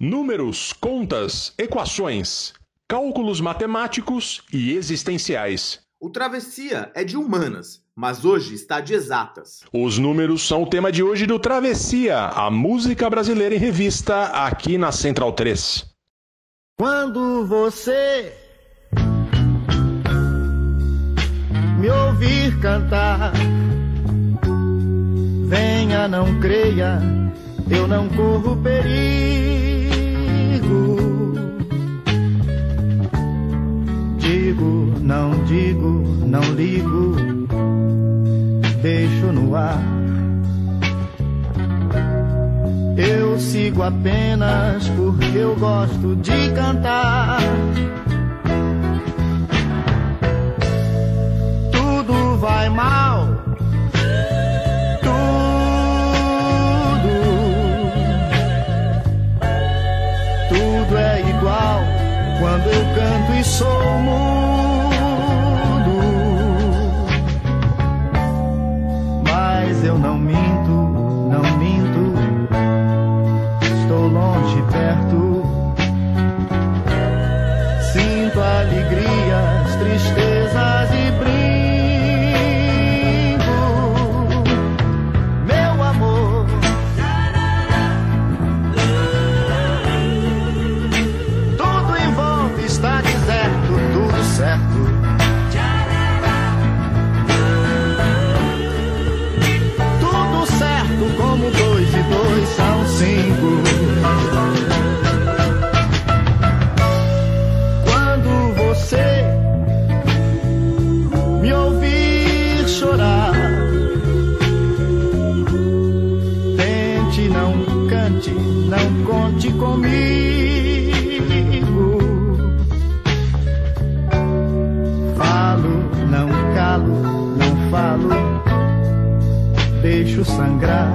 Números, contas, equações, cálculos matemáticos e existenciais. O Travessia é de humanas, mas hoje está de exatas. Os números são o tema de hoje do Travessia, a música brasileira em revista, aqui na Central 3. Quando você me ouvir cantar, venha, não creia, eu não corro perigo. Não digo, não ligo, deixo no ar. Eu sigo apenas porque eu gosto de cantar. Tudo vai mal. Tudo. Tudo é igual quando eu canto e sou. Deixo sangrar.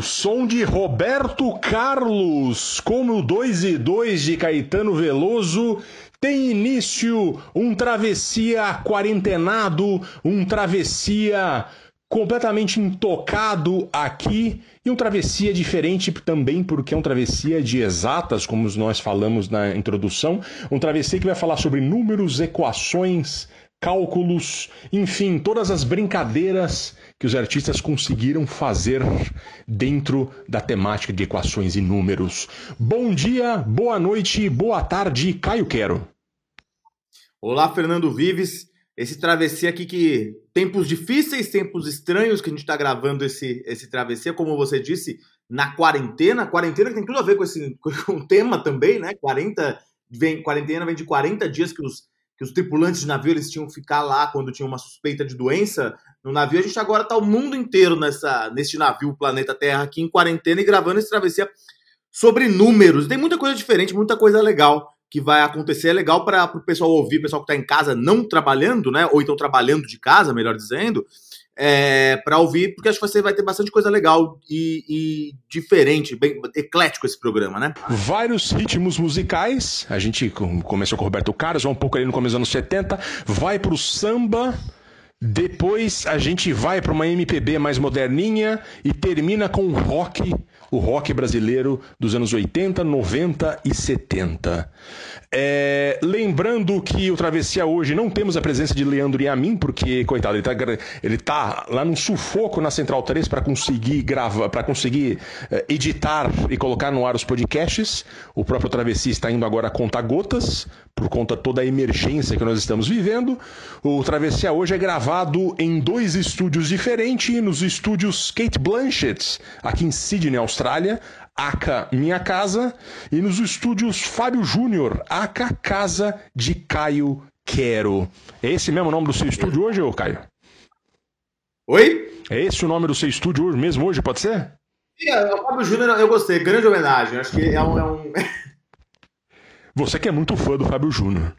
Ao som de Roberto Carlos, como o 2 e 2 de Caetano Veloso, tem início um travessia quarentenado, um travessia completamente intocado aqui e um travessia diferente também porque é um travessia de exatas, como nós falamos na introdução, um travessia que vai falar sobre números, equações, cálculos, enfim, todas as brincadeiras que os artistas conseguiram fazer dentro da temática de equações e números. Bom dia, boa noite, boa tarde, Caio Quero. Olá, Fernando Vives. Esse travessia aqui que tempos difíceis, tempos estranhos que a gente está gravando esse esse travessia, como você disse, na quarentena. Quarentena que tem tudo a ver com esse com o tema também, né? 40 vem quarentena vem de 40 dias que os que os tripulantes de navio eles tinham que ficar lá quando tinha uma suspeita de doença no navio. A gente agora tá o mundo inteiro nessa nesse navio planeta Terra aqui em quarentena e gravando esse travessia sobre números. Tem muita coisa diferente, muita coisa legal que vai acontecer. É legal para o pessoal ouvir, pessoal que está em casa não trabalhando, né? Ou então trabalhando de casa, melhor dizendo. É, para ouvir, porque acho que você vai ter bastante coisa legal e, e, diferente, bem eclético esse programa, né? Vários ritmos musicais. A gente começou com o Roberto Carlos, um pouco ali no começo dos anos 70, vai pro samba. Depois a gente vai para uma MPB mais moderninha e termina com rock, o rock brasileiro dos anos 80, 90 e 70. É, lembrando que o Travessia hoje não temos a presença de Leandro a mim, porque, coitado, ele tá, ele tá lá num sufoco na Central 3 para conseguir gravar, para conseguir é, editar e colocar no ar os podcasts. O próprio Travessia está indo agora a gotas, por conta toda a emergência que nós estamos vivendo. O Travessia hoje é gravado em dois estúdios diferentes, nos estúdios Kate Blanchett, aqui em Sydney, Austrália. Aca Minha Casa, e nos estúdios Fábio Júnior, Aca Casa de Caio Quero. É esse mesmo o nome do seu estúdio hoje, ô Caio? Oi? É esse o nome do seu estúdio hoje, mesmo hoje, pode ser? É, o Fábio Júnior eu gostei, grande homenagem. Acho que é um. É um... Você que é muito fã do Fábio Júnior.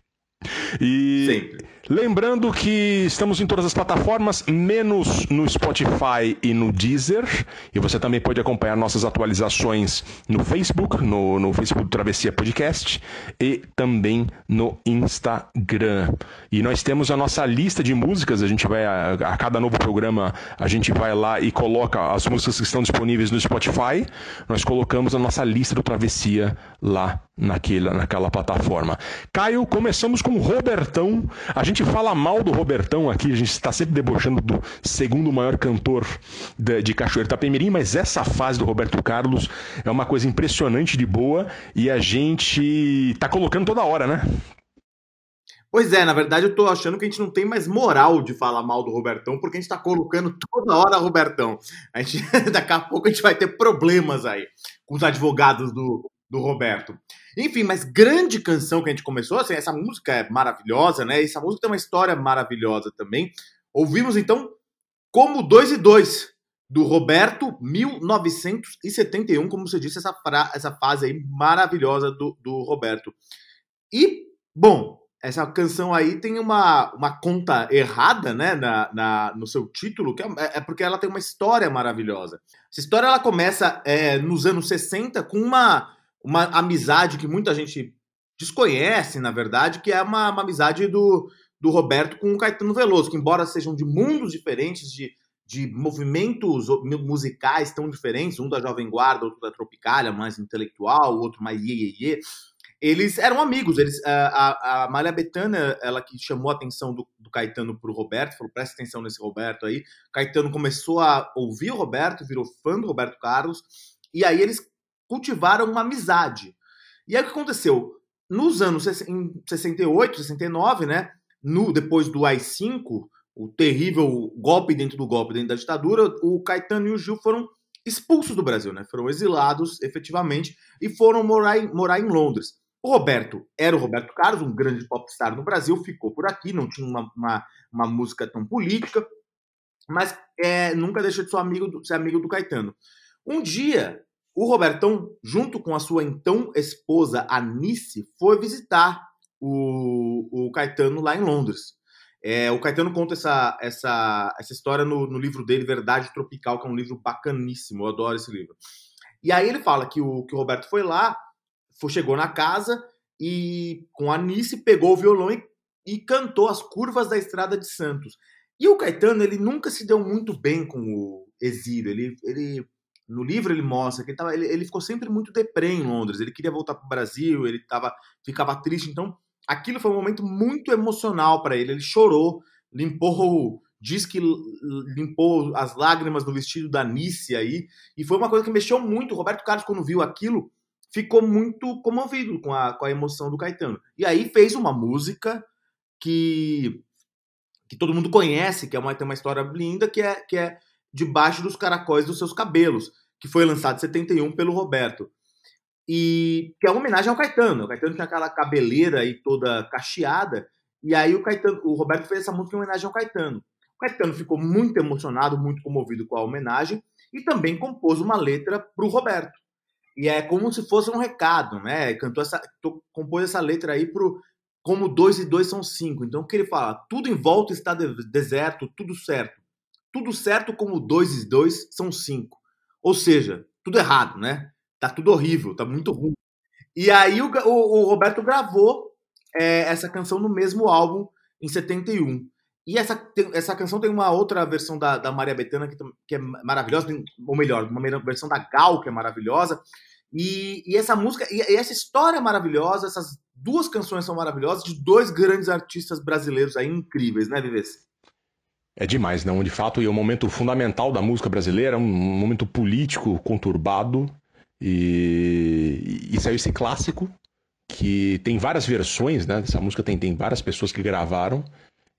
E Sempre. Lembrando que estamos em todas as plataformas, menos no Spotify e no Deezer. E você também pode acompanhar nossas atualizações no Facebook, no, no Facebook Travessia Podcast e também no Instagram. E nós temos a nossa lista de músicas. A gente vai a, a cada novo programa a gente vai lá e coloca as músicas que estão disponíveis no Spotify. Nós colocamos a nossa lista do Travessia lá naquela, naquela plataforma. Caio, começamos com o Robertão. A gente fala mal do Robertão aqui, a gente está sempre debochando do segundo maior cantor de, de Cachoeira Itapemirim, mas essa fase do Roberto Carlos é uma coisa impressionante de boa e a gente tá colocando toda hora, né? Pois é, na verdade eu tô achando que a gente não tem mais moral de falar mal do Robertão, porque a gente tá colocando toda hora Robertão. A gente, daqui a pouco a gente vai ter problemas aí com os advogados do, do Roberto. Enfim, mas grande canção que a gente começou, assim, essa música é maravilhosa, né? Essa música tem uma história maravilhosa também. Ouvimos então Como Dois e Dois, do Roberto, 1971, como você disse, essa, essa fase aí maravilhosa do, do Roberto. E, bom, essa canção aí tem uma, uma conta errada, né, na, na, no seu título, que é, é, porque ela tem uma história maravilhosa. Essa história ela começa é, nos anos 60 com uma uma amizade que muita gente desconhece, na verdade, que é uma, uma amizade do, do Roberto com o Caetano Veloso, que embora sejam de mundos diferentes, de, de movimentos musicais tão diferentes, um da Jovem Guarda, outro da Tropicália, mais intelectual, outro mais iê, iê, iê eles eram amigos. Eles, a, a Maria Bethânia, ela que chamou a atenção do, do Caetano para o Roberto, falou: presta atenção nesse Roberto aí. Caetano começou a ouvir o Roberto, virou fã do Roberto Carlos, e aí eles cultivaram uma amizade. E aí o que aconteceu? Nos anos em 68, 69, né? No, depois do AI-5, o terrível golpe dentro do golpe dentro da ditadura, o Caetano e o Gil foram expulsos do Brasil, né? Foram exilados efetivamente e foram morar em, morar em Londres. O Roberto era o Roberto Carlos, um grande popstar no Brasil, ficou por aqui, não tinha uma, uma, uma música tão política, mas é, nunca deixou de ser amigo, do, ser amigo do Caetano. Um dia, o Robertão, junto com a sua então esposa Anice, foi visitar o, o Caetano lá em Londres. É, o Caetano conta essa, essa, essa história no, no, livro dele, Verdade Tropical, que é um livro bacaníssimo, eu adoro esse livro. E aí ele fala que o, que o Roberto foi lá, foi, chegou na casa e com a Anice pegou o violão e, e cantou as curvas da Estrada de Santos. E o Caetano, ele nunca se deu muito bem com o exílio, ele, ele no livro ele mostra que ele, tava, ele, ele ficou sempre muito deprê em Londres. Ele queria voltar para o Brasil, ele tava, ficava triste. Então, aquilo foi um momento muito emocional para ele. Ele chorou, limpou, diz que limpou as lágrimas do vestido da Nice aí. E foi uma coisa que mexeu muito. O Roberto Carlos, quando viu aquilo, ficou muito comovido com a, com a emoção do Caetano. E aí fez uma música que, que todo mundo conhece, que é uma, tem uma história linda, que é, que é Debaixo dos Caracóis dos Seus Cabelos que foi lançado em 71 pelo Roberto. E que é uma homenagem ao Caetano. O Caetano tinha aquela cabeleira aí toda cacheada, e aí o Caetano, o Roberto fez essa música em homenagem ao Caetano. O Caetano ficou muito emocionado, muito comovido com a homenagem e também compôs uma letra para o Roberto. E é como se fosse um recado, né? Cantou essa, compôs essa letra aí pro como dois e dois são cinco. Então o que ele fala? Tudo em volta está deserto, tudo certo. tudo certo como dois e dois são cinco. Ou seja, tudo errado, né? Tá tudo horrível, tá muito ruim. E aí o, o, o Roberto gravou é, essa canção no mesmo álbum, em 71. E essa, tem, essa canção tem uma outra versão da, da Maria Bethânia que, que, é maravilhosa, ou melhor, uma versão da Gal que é maravilhosa. E, e essa música, e, e, essa história é maravilhosa, essas duas canções são maravilhosas, de dois grandes artistas brasileiros aí incríveis, né, Vives? É demais, não? De fato, e é um momento fundamental da música brasileira, um momento político conturbado. E, e saiu esse clássico, que tem várias versões, né? Essa música tem, tem várias pessoas que gravaram.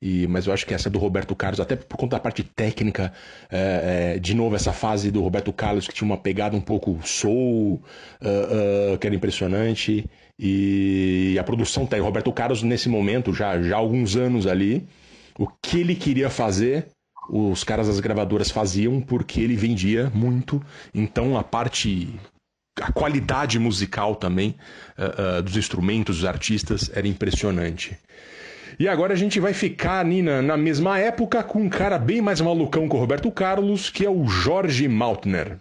E, mas eu acho que essa do Roberto Carlos, até por conta da parte técnica, é, é, de novo, essa fase do Roberto Carlos que tinha uma pegada um pouco soul, uh, uh, que era impressionante. E a produção tem. O Roberto Carlos, nesse momento, já, já há alguns anos ali, o que ele queria fazer, os caras das gravadoras faziam porque ele vendia muito. Então a parte a qualidade musical também uh, uh, dos instrumentos, dos artistas, era impressionante. E agora a gente vai ficar, Nina, na mesma época com um cara bem mais malucão que o Roberto Carlos, que é o Jorge Maltner.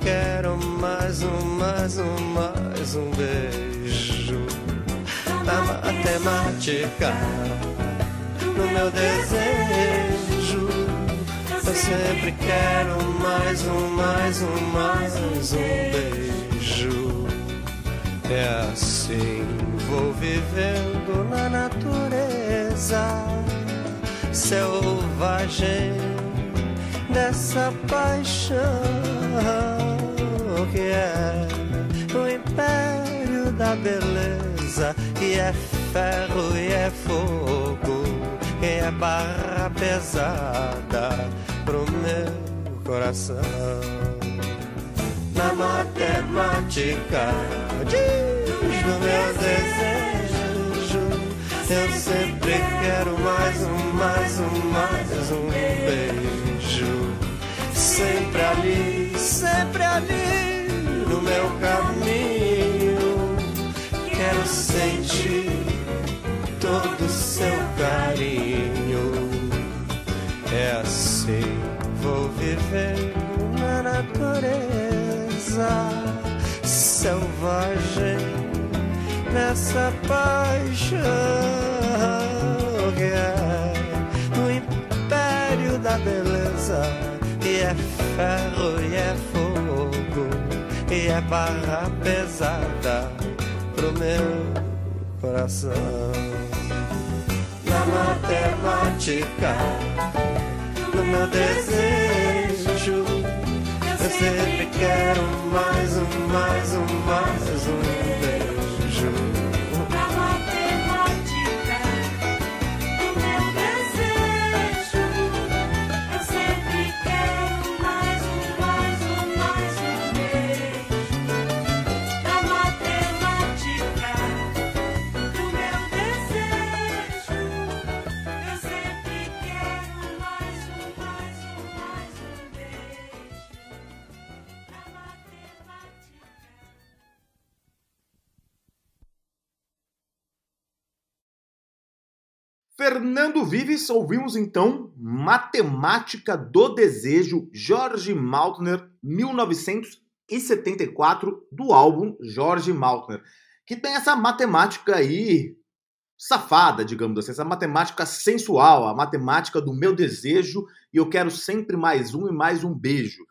Quero mais um, mais um, mais um beijo. Na matemática do meu desejo. Eu sempre quero mais um, mais um, mais um beijo. É assim, vou vivendo na natureza selvagem dessa paixão que é o império da beleza, que é ferro e é fogo, que é barra pesada pro meu coração. Na matemática diz do meu desejo eu sempre quero mais um, mais um, mais um beijo. Sempre ali, sempre ali no meu caminho. Quero sentir todo o seu carinho. É assim, vou vivendo na natureza selvagem nessa paixão que é o império da beleza e é ferro e é é barra pesada pro meu coração. Na matemática no meu desejo eu sempre quero mais um mais um mais um Fernando Vives, ouvimos então Matemática do Desejo, Jorge Maltner, 1974, do álbum Jorge Maltner, que tem essa matemática aí safada, digamos assim, essa matemática sensual, a matemática do meu desejo e eu quero sempre mais um e mais um beijo.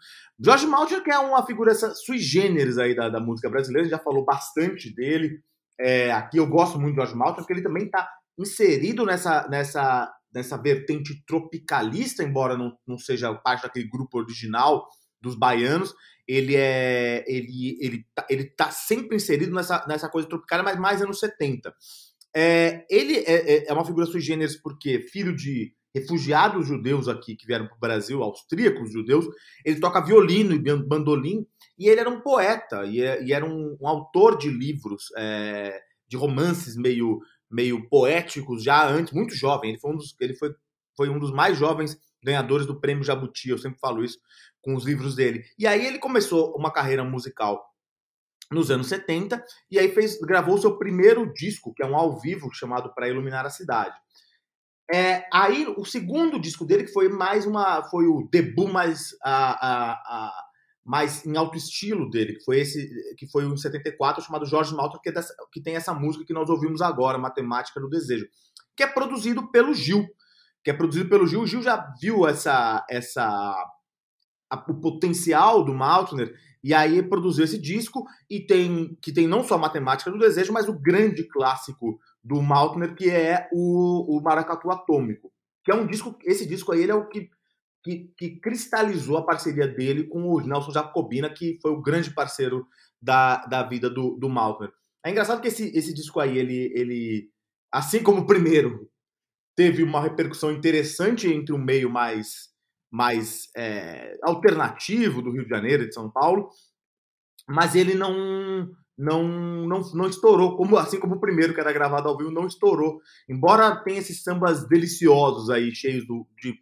Jorge Maltner que é uma figura sui generis aí da, da música brasileira, já falou bastante dele, é, aqui eu gosto muito do Jorge Maltner porque ele também está inserido nessa, nessa, nessa vertente tropicalista, embora não, não seja parte daquele grupo original dos baianos, ele é ele ele tá, ele tá sempre inserido nessa, nessa coisa tropical, mas mais anos 70. É, ele é, é, é uma figura sui generis porque filho de refugiados judeus aqui que vieram para o Brasil, austríacos judeus. Ele toca violino e ban- bandolim e ele era um poeta e, é- e era um, um autor de livros, é, de romances meio, meio poéticos já antes, muito jovem. Ele foi um dos, ele foi, foi um dos mais jovens ganhadores do prêmio Jabuti. Eu sempre falo isso com os livros dele. E aí ele começou uma carreira musical nos anos 70 e aí fez gravou seu primeiro disco, que é um ao vivo chamado Para Iluminar a Cidade. É, aí o segundo disco dele que foi mais uma foi o debut mais a, a, a- mais em alto estilo dele, que foi esse que foi em 74 chamado Jorge Malta, que, é dessa- que tem essa música que nós ouvimos agora, Matemática do Desejo, que é produzido pelo Gil, que é produzido pelo Gil. O Gil já viu essa essa a- o potencial do Maltner e aí produziu esse disco e tem que tem não só Matemática do Desejo, mas o grande clássico do Maltner que é o, o Maracatu Atômico, que é um disco, esse disco aí ele é o que, que, que cristalizou a parceria dele com o Nelson Jacobina, que foi o grande parceiro da, da vida do, do Maltner. É engraçado que esse, esse disco aí, ele, ele, assim como o primeiro, teve uma repercussão interessante entre o meio mais mais é, alternativo do Rio de Janeiro e de São Paulo, mas ele não não, não não estourou como assim como o primeiro que era gravado ao vivo não estourou, embora tenha esses sambas deliciosos aí cheios do, de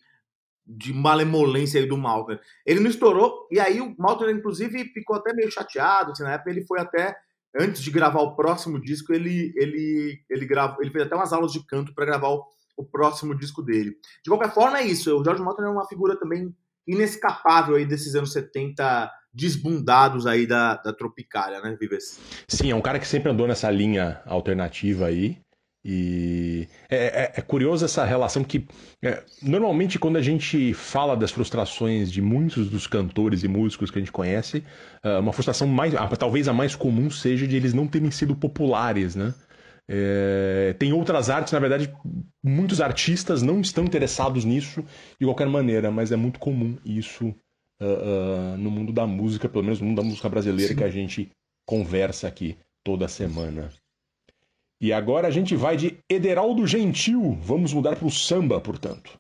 de malemolência aí do Malter. Ele não estourou e aí o Malter inclusive ficou até meio chateado, assim, na época ele foi até antes de gravar o próximo disco, ele ele ele gravou, ele fez até umas aulas de canto para gravar o, o próximo disco dele. De qualquer forma, é isso. O George Maltin é uma figura também inescapável aí desses anos 70 desbundados aí da, da Tropicália, né, Vives? Sim, é um cara que sempre andou nessa linha alternativa aí. E é, é- é curioso essa relação que é, normalmente quando a gente fala das frustrações de muitos dos cantores e músicos que a gente conhece, ah, uma frustração mais, ah, talvez a mais comum seja de eles não terem sido populares, né? É, tem outras artes, na verdade, muitos artistas não estão interessados nisso de qualquer maneira, mas é muito comum isso ah, ah, no mundo da música, pelo menos no mundo da música brasileira que a gente conversa aqui toda semana. E agora a gente vai de Ederaldo Gentil. Vamos mudar para o samba, portanto.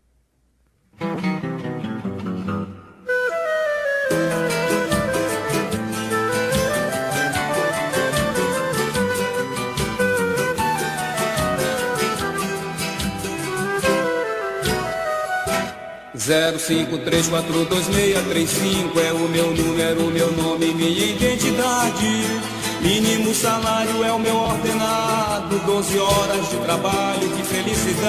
Zero cinco três quatro dois meia três cinco é o meu número, meu nome, minha identidade. Mínimo salário é o meu ordenado, 12 horas de trabalho, que felicidade,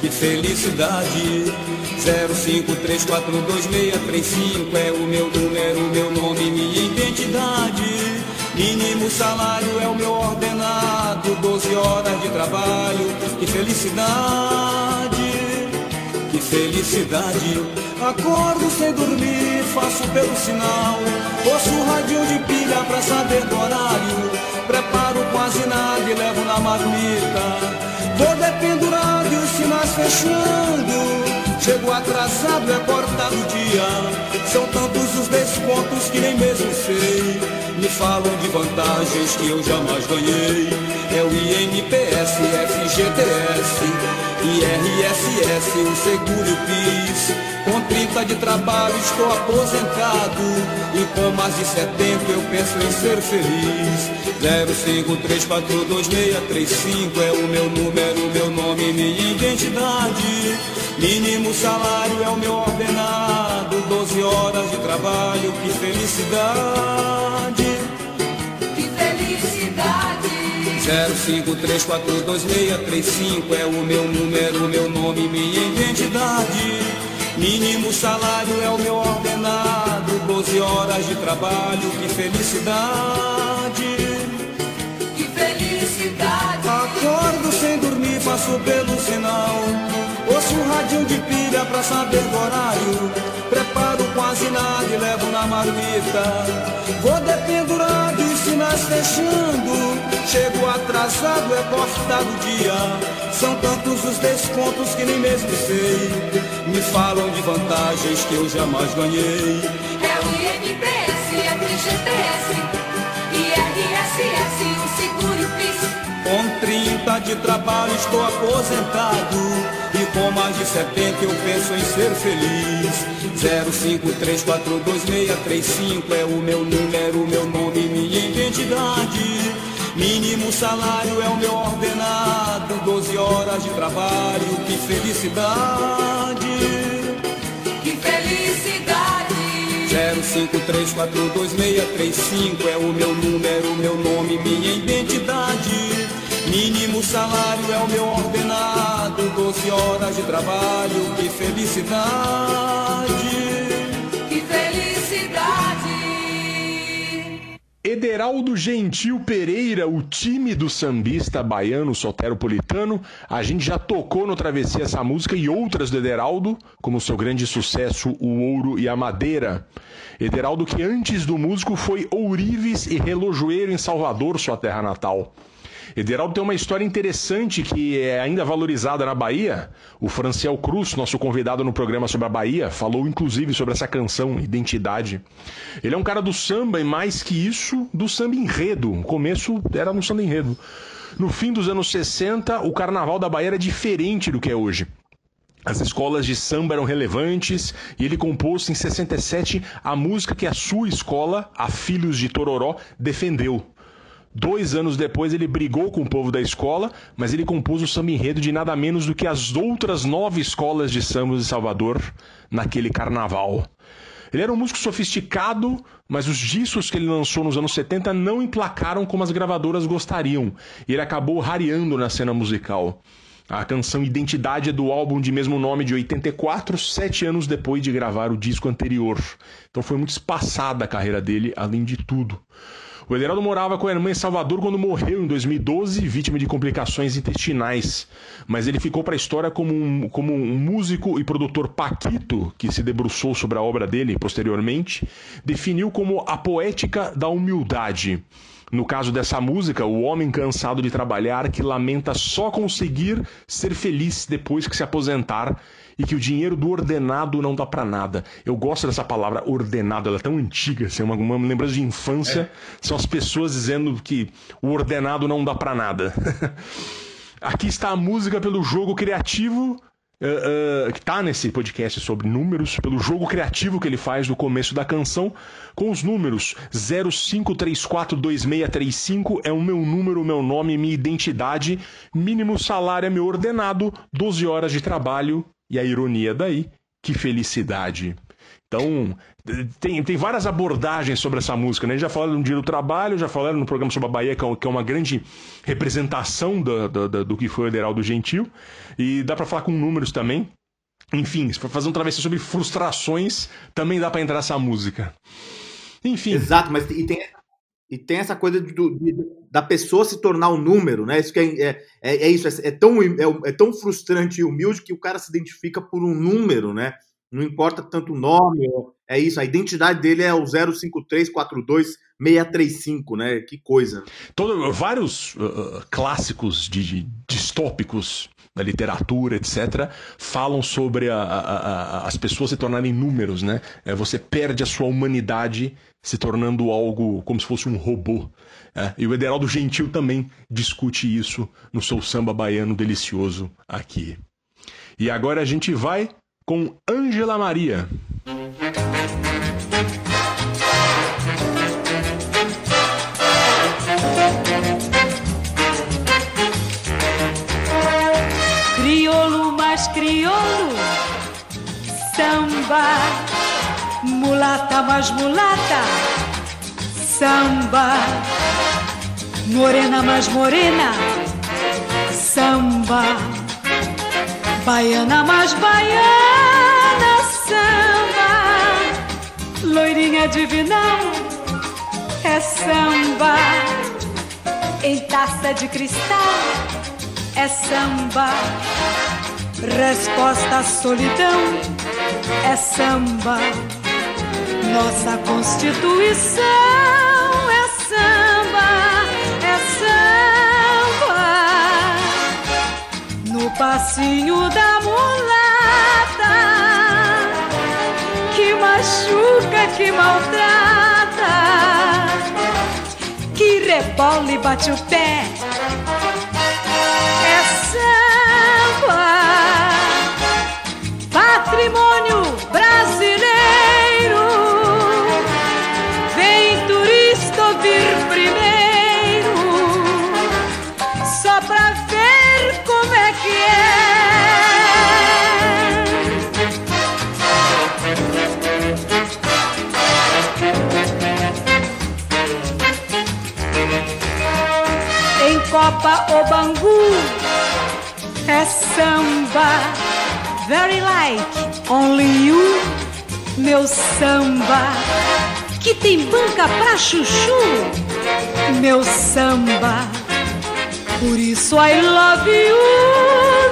que felicidade. Zero cinco três quatro dois meia três cinco é o meu número, meu nome, minha identidade. Mínimo salário é o meu ordenado, 12 horas de trabalho, que felicidade. Que felicidade, acordo sem dormir, faço pelo sinal. Ouço o radinho de pilha pra saber do horário. Preparo quase nada e levo na marmita. Vou dependurado e os sinais fechando. Chego atrasado, é cortado o dia. São tantos os descontos que nem mesmo sei. Me falam de vantagens que eu jamais ganhei. É o INPS, FGTS, IRSS, o seguro o PIS. Com 30 de trabalho estou aposentado. E com mais de 70 eu penso em ser feliz. 053426635 é o meu número, meu nome, minha identidade. Mínimo salário é o meu ordenado. 12 horas de trabalho, que felicidade. Que felicidade! 053426635 é o meu número, meu nome, minha identidade. Mínimo salário é o meu ordenado, 12 horas de trabalho, que felicidade. Que felicidade! Acordo sem dormir, passo pelo sinal. Ouço o radinho de pilha pra saber do horário. Preparo quase nada e levo na marmita. Vou dependurado e sinais fechando. Chego atrasado, é cortado o dia. São tantos os descontos que nem mesmo sei. Me falam de vantagens que eu jamais ganhei. É o INPS, IRSS, o seguro e o PIS. Com 30 de trabalho estou aposentado. E com mais de 70 eu penso em ser feliz. 0534265 é o meu número, meu nome, minha identidade. Mínimo salário é o meu ordenado. 12 horas de trabalho, que felicidade. Que felicidade. 0534265 é o meu número, meu nome, minha identidade. Mínimo salário é o meu ordenado, 12 horas de trabalho, que felicidade. Que felicidade. Ederaldo Gentil Pereira, o time do sambista baiano soteropolitano. A gente já tocou no Travessia essa música e outras do Ederaldo, como seu grande sucesso O Ouro e a Madeira. Ederaldo que antes do músico foi ourives e relojoeiro em Salvador, sua terra natal. Ederaldo tem uma história interessante que é ainda valorizada na Bahia. O Franciel Cruz, nosso convidado no programa sobre a Bahia, falou inclusive sobre essa canção, Identidade. Ele é um cara do samba e mais que isso, do samba enredo. O começo era no samba enredo. No fim dos anos 60, o carnaval da Bahia era diferente do que é hoje. As escolas de samba eram relevantes e ele compôs em 67 a música que a sua escola, a Filhos de Tororó, defendeu. Dois anos depois ele brigou com o povo da escola, mas ele compôs o samba enredo de nada menos do que as outras nove escolas de samba de Salvador naquele carnaval. Ele era um músico sofisticado, mas os discos que ele lançou nos anos 70 não emplacaram como as gravadoras gostariam, e ele acabou rareando na cena musical. A canção Identidade é do álbum de mesmo nome de 84, sete anos depois de gravar o disco anterior. Então foi muito espaçada a carreira dele, além de tudo. O Ederaldo morava com a irmã em Salvador quando morreu em 2012, vítima de complicações intestinais. Mas ele ficou para a história como um, como um músico e produtor Paquito, que se debruçou sobre a obra dele posteriormente, definiu como a poética da humildade. No caso dessa música, o homem cansado de trabalhar que lamenta só conseguir ser feliz depois que se aposentar e que o dinheiro do ordenado não dá pra nada. Eu gosto dessa palavra ordenado, ela é tão antiga, assim, uma, uma lembrança de infância. São as pessoas dizendo que o ordenado não dá pra nada. Aqui está a música pelo jogo criativo Uh, uh, que tá nesse podcast sobre números, pelo jogo criativo que ele faz no começo da canção, com os números 05342635 é o meu número, meu nome, minha identidade, mínimo salário é meu ordenado, 12 horas de trabalho, e a ironia daí, que felicidade. Então, tem, tem várias abordagens sobre essa música, né? Já falaram no Dia do Trabalho, já falaram no programa sobre a Bahia, que é, é uma grande representação do, do, do- do que foi o Ederaldo Gentil. E dá pra falar com números também. Enfim, se for fazer um travessia sobre frustrações, também dá pra entrar essa música. Enfim, Exato, mas e tem, e tem essa coisa do- de- da pessoa se tornar um número, né? Isso que é, é, é- é isso, é, é tão, é, é tão frustrante e humilde que o cara se identifica por um número, né? Não importa tanto o nome, é isso, a identidade dele é o 05342635, né? Que coisa. todo, vários uh, uh, clássicos de, de- distópicos da literatura, etc., falam sobre a- a- a- as pessoas se tornarem números, né? É, você perde a sua humanidade se tornando algo como se fosse um robô. É, e o Ederaldo Gentil também discute isso no seu samba baiano delicioso aqui. E agora a gente vai com Ângela Maria. Mais crioulo, samba, mulata mais mulata, samba, morena mais morena, samba, baiana mais baiana, samba, loirinha divinão, é samba, em taça de cristal. É samba. Resposta à solidão é samba. Nossa Constituição é samba, é samba. No passinho da mulata que machuca, que maltrata, que rebola e bate o pé patrimônio brasileiro. Vem turista ouvir primeiro, só pra ver como é que é. Em Copa o Bangu é samba, very like only you, meu samba, que tem banca pra chuchu, meu samba. Por isso I love you,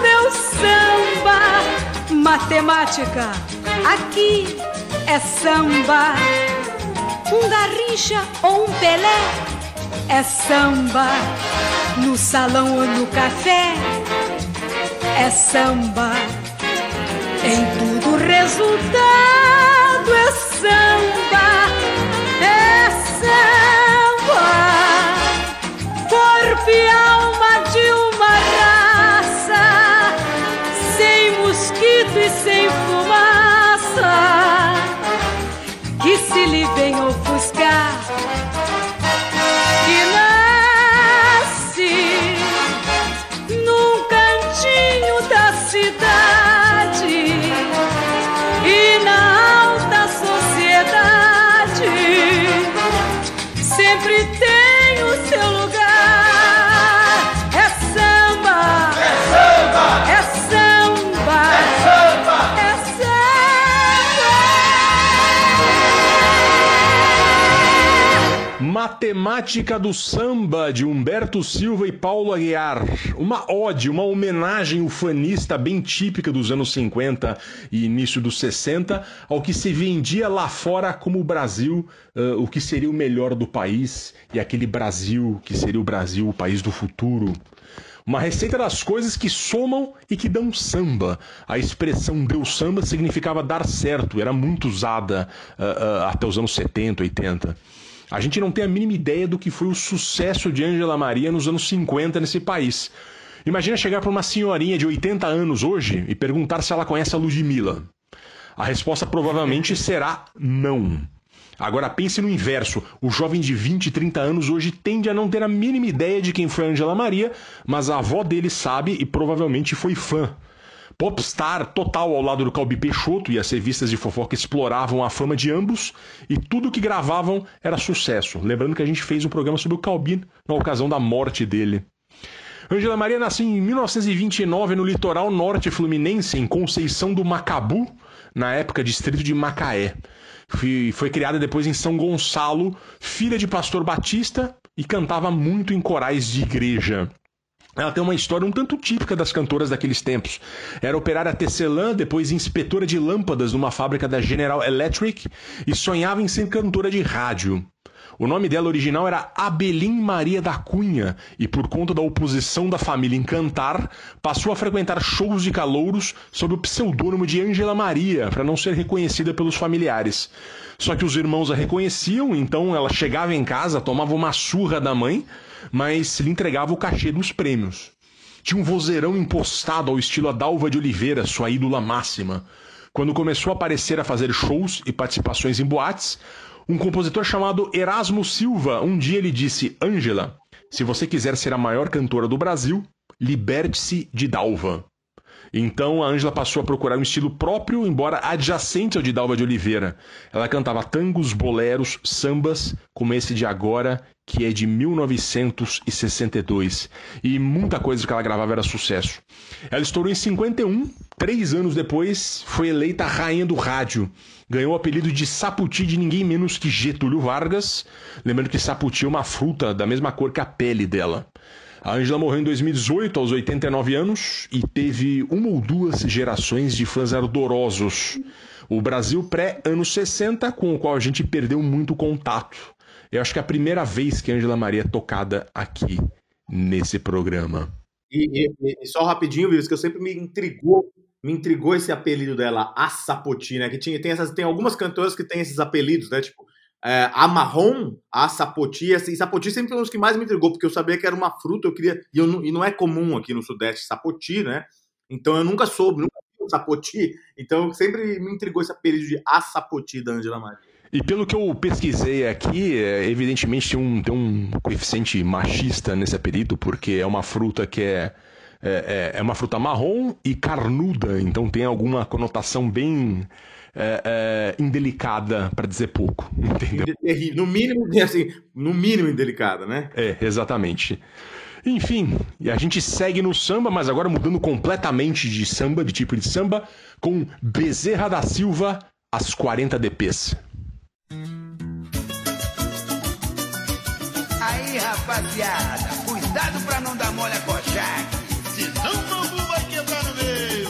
meu samba. Matemática, aqui é samba. Um garrincha ou um pelé é samba. No salão ou no café é samba. Em tudo resultado é samba. É samba corpo Matemática do Samba, de Humberto Silva e Paulo Aguiar. Uma ode, uma homenagem ufanista bem típica dos anos 50 e início dos 60, ao que se vendia lá fora como o Brasil, ah, o que seria o melhor do país, e aquele Brasil que seria o Brasil, o país do futuro. Uma receita das coisas que somam e que dão samba. A expressão deu samba significava dar certo, era muito usada ah, ah, até os anos 70, 80. A gente não tem a mínima ideia do que foi o sucesso de Angela Maria nos anos 50 nesse país. Imagina chegar para uma senhorinha de 80 anos hoje e perguntar se ela conhece a Ludmilla. A resposta provavelmente será não. Agora pense no inverso. O jovem de 20, 30 anos hoje tende a não ter a mínima ideia de quem foi Angela Maria, mas a avó dele sabe e provavelmente foi fã. Popstar total ao lado do Calbi Peixoto e as revistas de fofoca exploravam a fama de ambos e tudo que gravavam era sucesso. Lembrando que a gente fez um programa sobre o Calbi na ocasião da morte dele. Angela Maria nasceu em 1929 no litoral norte fluminense, em Conceição do Macabu, na época distrito de Macaé. Foi, foi criada depois em São Gonçalo, filha de pastor batista e cantava muito em corais de igreja. Ela tem uma história um tanto típica das cantoras daqueles tempos. Era operária tecelã, depois inspetora de lâmpadas numa fábrica da General Electric e sonhava em ser cantora de rádio. O nome dela original era Abelim Maria da Cunha e, por conta da oposição da família em cantar, passou a frequentar shows de calouros sob o pseudônimo de Angela Maria, para não ser reconhecida pelos familiares. Só que os irmãos a reconheciam, então ela chegava em casa, tomava uma surra da mãe, mas lhe entregava o cachê dos prêmios. Tinha um vozeirão impostado ao estilo Adalva de Oliveira, sua ídola máxima. Quando começou a aparecer a fazer shows e participações em boates, um compositor chamado Erasmo Silva um dia lhe disse: Ângela, se você quiser ser a maior cantora do Brasil, liberte-se de Dalva. Então a Ângela passou a procurar um estilo próprio, embora adjacente ao de Dalva de Oliveira. Ela cantava tangos, boleros, sambas, como esse de agora, que é de 1962. E muita coisa que ela gravava era sucesso. Ela estourou em 51, três anos depois, foi eleita rainha do rádio. Ganhou o apelido de Saputi de ninguém menos que Getúlio Vargas. Lembrando que Saputi é uma fruta da mesma cor que a pele dela. A Ângela morreu em 2018, aos 89 anos, e teve uma ou duas gerações de fãs ardorosos. O Brasil pré-anos 60, com o qual a gente perdeu muito contato. Eu acho que é a primeira vez que a Ângela Maria é tocada aqui nesse programa. E, e- e só rapidinho, Vives, que eu sempre me intrigou, me intrigou esse apelido dela, a Sapoti, né? Que tinha, tem, essas, tem algumas cantoras que têm esses apelidos, né? Tipo, é, a Marrom, a Sapoti, assim, Sapoti sempre foi um dos que mais me intrigou, porque eu sabia que era uma fruta, eu queria. E, eu não- e não é comum aqui no Sudeste Sapoti, né? Então eu nunca soube, nunca vi o Sapoti. Então sempre me intrigou esse apelido de a Sapoti da Angela Maria. E pelo que eu pesquisei aqui, é, evidentemente tem um, tem um coeficiente machista nesse apelido, porque é uma fruta que é, é, é- é uma fruta marrom e carnuda, então tem alguma conotação bem é, é, indelicada, pra dizer pouco, entendeu? Terrível. No mínimo, assim, no mínimo indelicada, né? É, exatamente. Enfim, e a gente segue no samba, mas agora mudando completamente de samba, de tipo de samba, com Bezerra da Silva, as 40 DPs. Aí, rapaziada, cuidado pra não dar mole a coxaque. Senão o bambu vai quebrar no meio.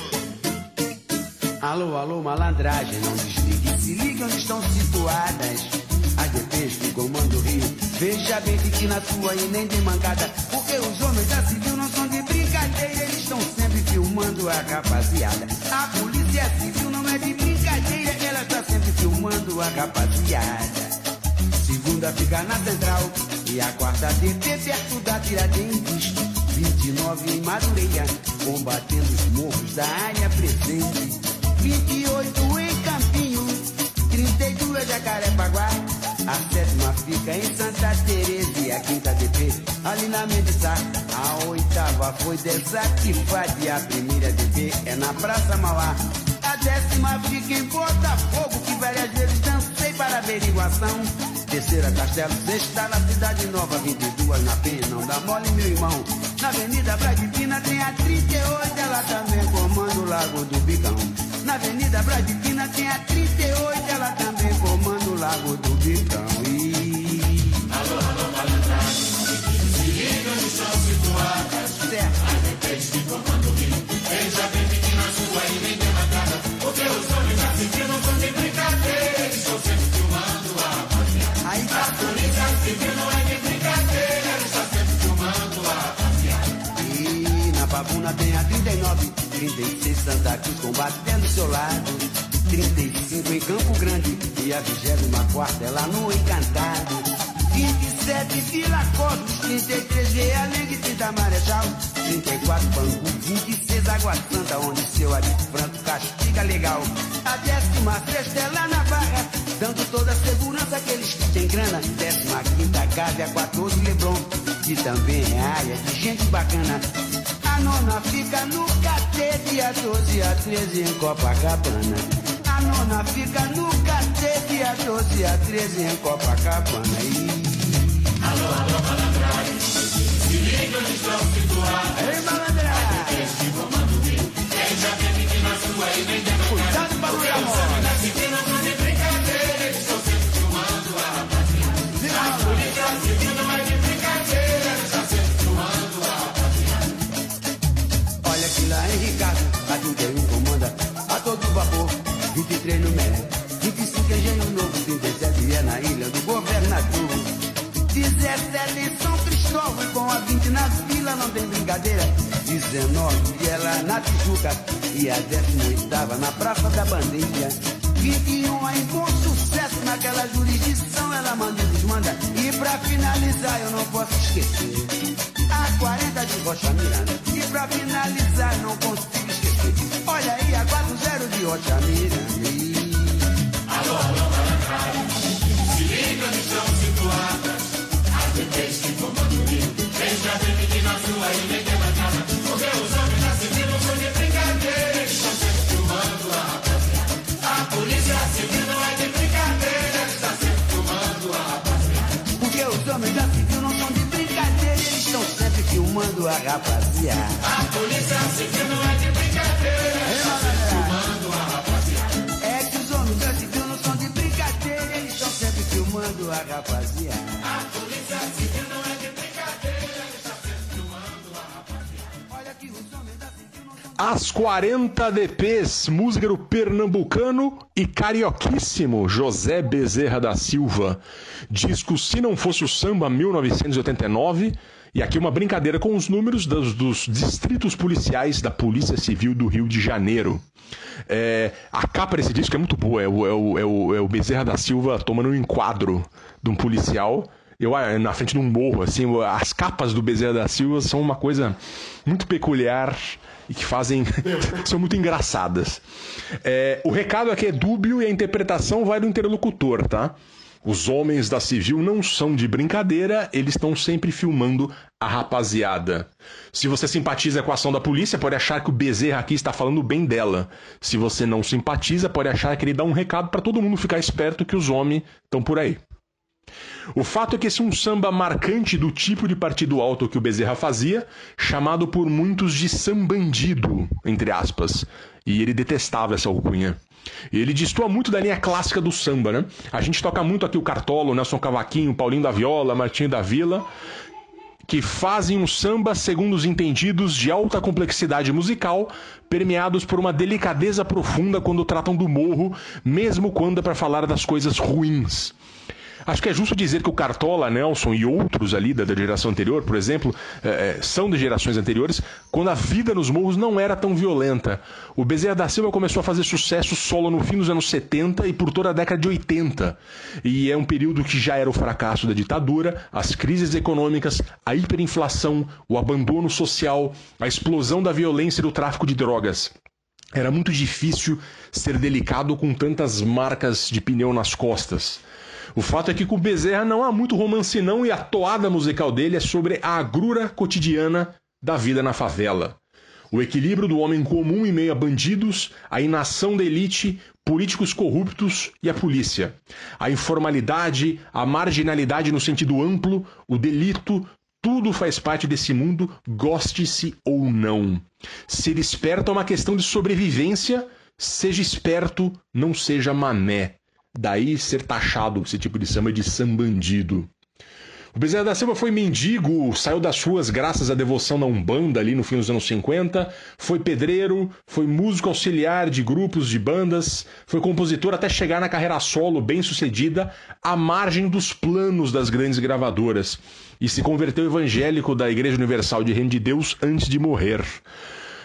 Alô, alô, malandragem, não desligue. Se liga onde estão situadas. As DPs do Comando Rio. Veja bem, fique na sua e nem de mancada. Porque os homens da civil não são de brincadeira. Eles estão sempre filmando a rapaziada. A polícia civil não é de brincadeira. Filmando a rapaziada. Segunda fica na central e a quarta DP perto da Tiradentes. 29 em Madureira, combatendo os morros da área presente. 28 em Campinho, 32 Jacarepaguá. A sétima fica em Santa Teresa e a quinta DP ali na Mendissá. A oitava foi desativada e a primeira DP é na Praça Mauá. Décima fica em Botafogo, que várias vezes dancei para averiguação. Terceira Castelo, sexta na Cidade Nova, 22 na Penha, não dá mole, meu irmão. Na Avenida Bradipina tem a 38, ela também comanda o Lago do Bicão. Na Avenida Bradipina tem a 38, ela também comanda o Lago do Bicão. Na babuna tem a 39, 36 Santa Cruz combatendo do seu lado. 35 em Campo Grande e a 24 é lá no Encantado. 27 Vila Cosmos, 33 Realengue, 30 Marechal, 34 Bangu, 26 Água Santa, onde seu Ari Franco castiga legal. A 16 é lá na Barra, dando toda a segurança àqueles que têm grana. 15 Gávea, 14 Leblon, que também é área de gente bacana. A nona fica no KT, dia 12 a 13 em Copacabana. A nona fica no KT, dia 12 a 13 em Copacabana. E... Alô, alô, malandragem. Se liga onde estão situados. Ei, malandragem. Cuidado pra não dar mole. Todo vapor, 23 no Mé, 25 em Engenho Novo, 37 é na ilha do governador, 17 em São Cristóvão, com a 20 na fila, não tem brincadeira, 19 e ela na Tijuca, e a 18 na Praça da Bandeira, 21 em bom sucesso, naquela jurisdição ela manda e desmanda, e pra finalizar eu não posso esquecer. A 40 de Rocha Miranda. E pra finalizar, não consigo. Olha aí, a 40 de. E... Alô, alô, malandragem. Se liga onde estão situadas. As bebês que comandam o Rio. Veja bem que na sua ilha é levantada. Porque os homens da civil não são de brincadeira. Estão sempre filmando a rapaziada. A polícia civil não é de brincadeira. Estão sempre filmando a rapaziada. Porque os homens da civil não são de brincadeira, eles estão sempre filmando a rapaziada. A polícia civil não é de rapaziada. A polícia civil não é de brincadeira, filmando a rapaziada. Olha que da As 40 DPs, música do pernambucano e carioquíssimo José Bezerra da Silva. Disco Se Não Fosse o Samba 1989. E aqui uma brincadeira com os números dos, dos distritos policiais da Polícia Civil do Rio de Janeiro. É, a capa desse disco é muito boa. É o, é o, é o, é o Bezerra da Silva tomando um enquadro de um policial eu, ah, na frente de um morro, assim, as capas do Bezerra da Silva são uma coisa muito peculiar e que fazem. são muito engraçadas. É, o recado aqui é dúbio e a interpretação vai do interlocutor, tá? Os homens da civil não são de brincadeira, eles estão sempre filmando a rapaziada. Se você simpatiza com a ação da polícia, pode achar que o Bezerra aqui está falando bem dela. Se você não simpatiza, pode achar que ele dá um recado para todo mundo ficar esperto que os homens estão por aí. O fato é que esse é um samba marcante do tipo de partido alto que o Bezerra fazia, chamado por muitos de sambandido, entre aspas. E ele detestava essa alcunha. Ele destoa muito da linha clássica do samba, né? A gente toca muito aqui o Cartolo, Nelson Cavaquinho, Paulinho da Viola, Martinho da Vila, que fazem um samba segundo os entendidos de alta complexidade musical, permeados por uma delicadeza profunda quando tratam do morro, mesmo quando é para falar das coisas ruins. Acho que é justo dizer que o Cartola, Nelson e outros ali da, da geração anterior, por exemplo, é, são de gerações anteriores, quando a vida nos morros não era tão violenta. O Bezerra da Silva começou a fazer sucesso solo no fim dos anos 70 e por toda a década de 80. E é um período que já era o fracasso da ditadura, as crises econômicas, a hiperinflação, o abandono social, a explosão da violência e do tráfico de drogas. Era muito difícil ser delicado com tantas marcas de pneu nas costas. O fato é que com Bezerra não há muito romance não e a toada musical dele é sobre a agrura cotidiana da vida na favela. O equilíbrio do homem comum em meio a bandidos, a inação da elite, políticos corruptos e a polícia. A informalidade, a marginalidade no sentido amplo, o delito, tudo faz parte desse mundo, goste-se ou não. Ser esperto é uma questão de sobrevivência, seja esperto, não seja mané. Daí ser taxado esse tipo de samba de sambandido. O Bezerra da Silva foi mendigo, saiu das ruas graças à devoção da Umbanda ali no fim dos anos 50, foi pedreiro, foi músico auxiliar de grupos de bandas, foi compositor até chegar na carreira solo bem sucedida, à margem dos planos das grandes gravadoras, e se converteu evangélico da Igreja Universal de Reino de Deus antes de morrer.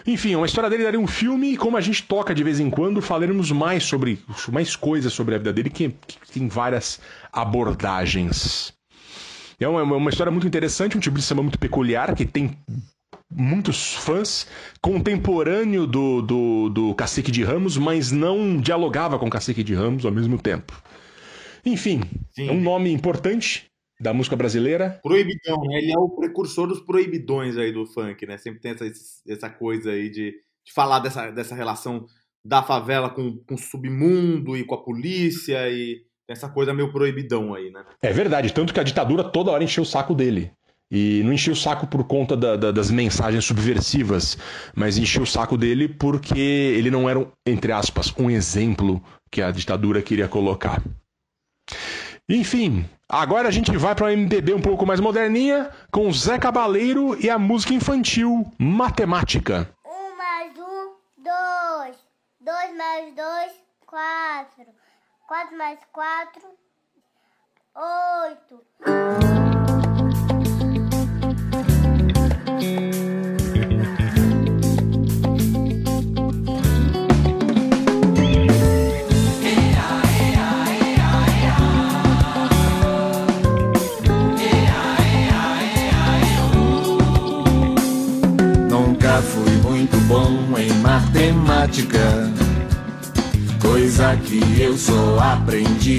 Enfim, uma história dele daria um filme e como a gente toca de vez em quando, falaremos mais sobre mais coisas sobre a vida dele que, que tem várias abordagens. É uma, uma história muito interessante, um tipo de samba muito peculiar que tem muitos fãs, contemporâneo do, do, do Cacique de Ramos, mas não dialogava com o Cacique de Ramos ao mesmo tempo. Enfim, Sim. é um nome importante da música brasileira. Proibidão, né? Ele é o precursor dos proibidões aí do funk, né? Sempre tem essa, essa coisa aí de, de falar dessa, dessa relação da favela com, com o submundo e com a polícia e essa coisa meio proibidão aí, né? É verdade, tanto que a ditadura toda hora encheu o saco dele. E não encheu o saco por conta da- da- das mensagens subversivas, mas encheu o saco dele porque ele não era, entre aspas, um exemplo que a ditadura queria colocar. Enfim, agora a gente vai para uma MPB um pouco mais moderninha, com Zé Cabaleiro e a música infantil Matemática. Um mais um, dois. Dois mais dois, quatro. Quatro mais quatro, oito.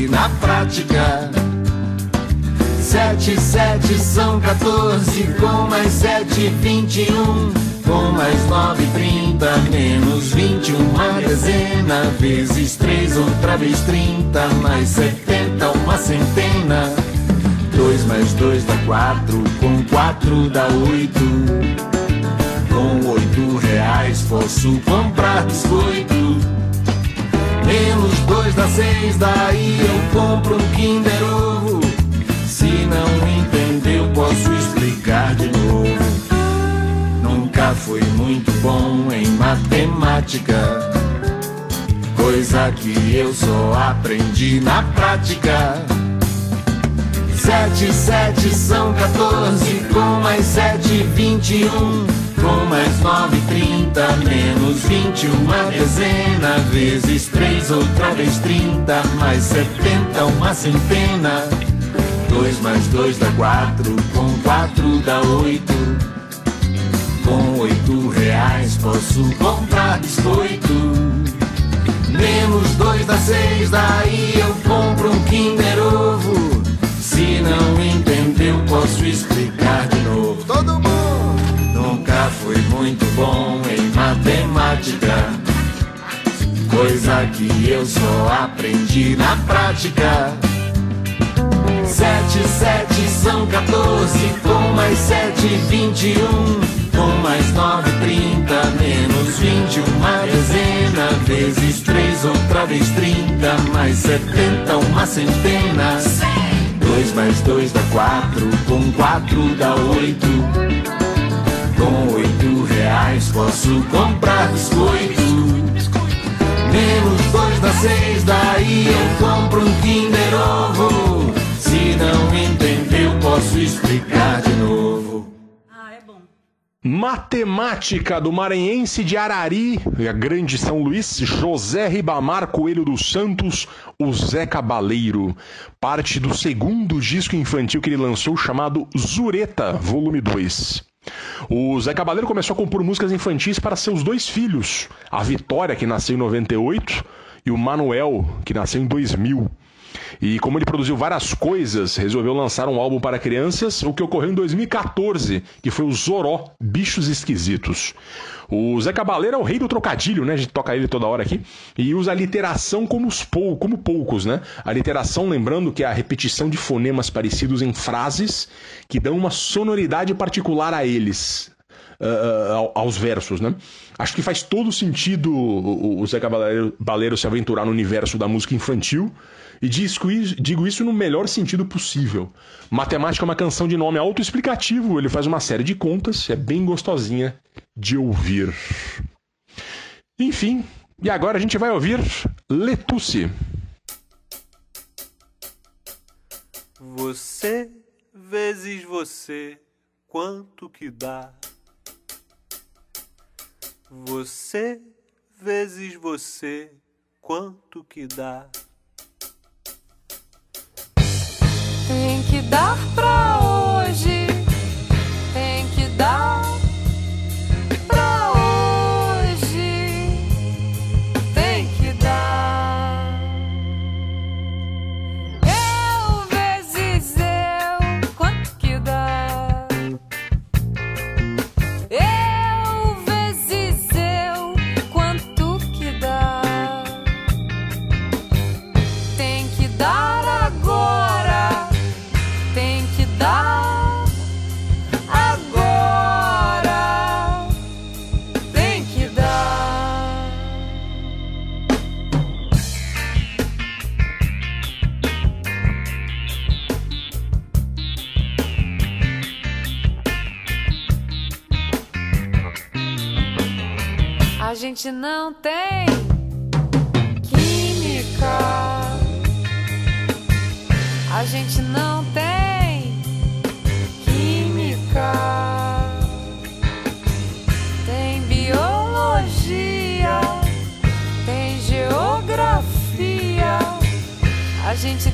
Na prática. Sete, sete são 14, com mais sete, vinte e um. Com mais nove, trinta, menos vinte, uma dezena. Vezes três, outra vez trinta, mais setenta, uma centena. Dois mais dois dá quatro, com quatro dá oito. Com oito reais posso comprar biscoito. Menos dois dá seis, daí eu compro um Kinder Ovo. Se não entendeu, posso explicar de novo. Nunca fui muito bom em matemática. Coisa que eu só aprendi na prática. Sete, sete são 14, com mais sete, vinte e um. Com mais nove, trinta, menos vinte, uma dezena. Vezes três, outra vez trinta, mais setenta, uma centena. Dois mais dois dá quatro, com quatro dá oito. Com oito reais posso comprar biscoito. Menos dois dá seis, daí eu compro um Kinder Ovo. Se não entendeu, posso explicar de novo. Todo mundo nunca fui muito bom em matemática. Coisa que eu só aprendi na prática. Sete, sete são 14, com mais sete, vinte e um. Com mais nove, trinta, menos vinte, uma dezena. Vezes três, outra vez trinta, mais setenta, uma centena. Dois mais dois dá quatro, com quatro dá oito. Posso comprar biscoito. Menos dois dá seis, daí eu compro um Kinder Ovo. Se não entendeu, posso explicar de novo. Ah, é bom. Matemática do Maranhense de Arari, a grande São Luís, José Ribamar Coelho dos Santos, o Zé Cabaleiro. Parte do segundo disco infantil que ele lançou, chamado Zureta, volume 2. O Zé Cabaleiro começou a compor músicas infantis para seus dois filhos, a Vitória, que nasceu em 98, e o Manuel, que nasceu em 2000. E como ele produziu várias coisas, resolveu lançar um álbum para crianças, o que ocorreu em 2014, que foi o Zoró, Bichos Esquisitos. O Zé Cabaleiro é o rei do trocadilho, né? A gente toca ele toda hora aqui. E usa a literação como, os pou, como poucos, né? A literação, lembrando que é a repetição de fonemas parecidos em frases que dão uma sonoridade particular a eles. uh, ao- aos versos, né? Acho que faz todo sentido o, Cabaleiro Baleiro se aventurar no universo da música infantil. E digo isso, no melhor sentido possível. Matemática é uma canção de nome autoexplicativo, ele faz uma série de contas, é bem gostosinha de ouvir. Enfim, e agora a gente vai ouvir Letusse. Você vezes você, quanto que dá? Você vezes você, quanto que dá? Tem que dar pra gente não tem química. A gente não tem química. Tem biologia, tem geografia. A gente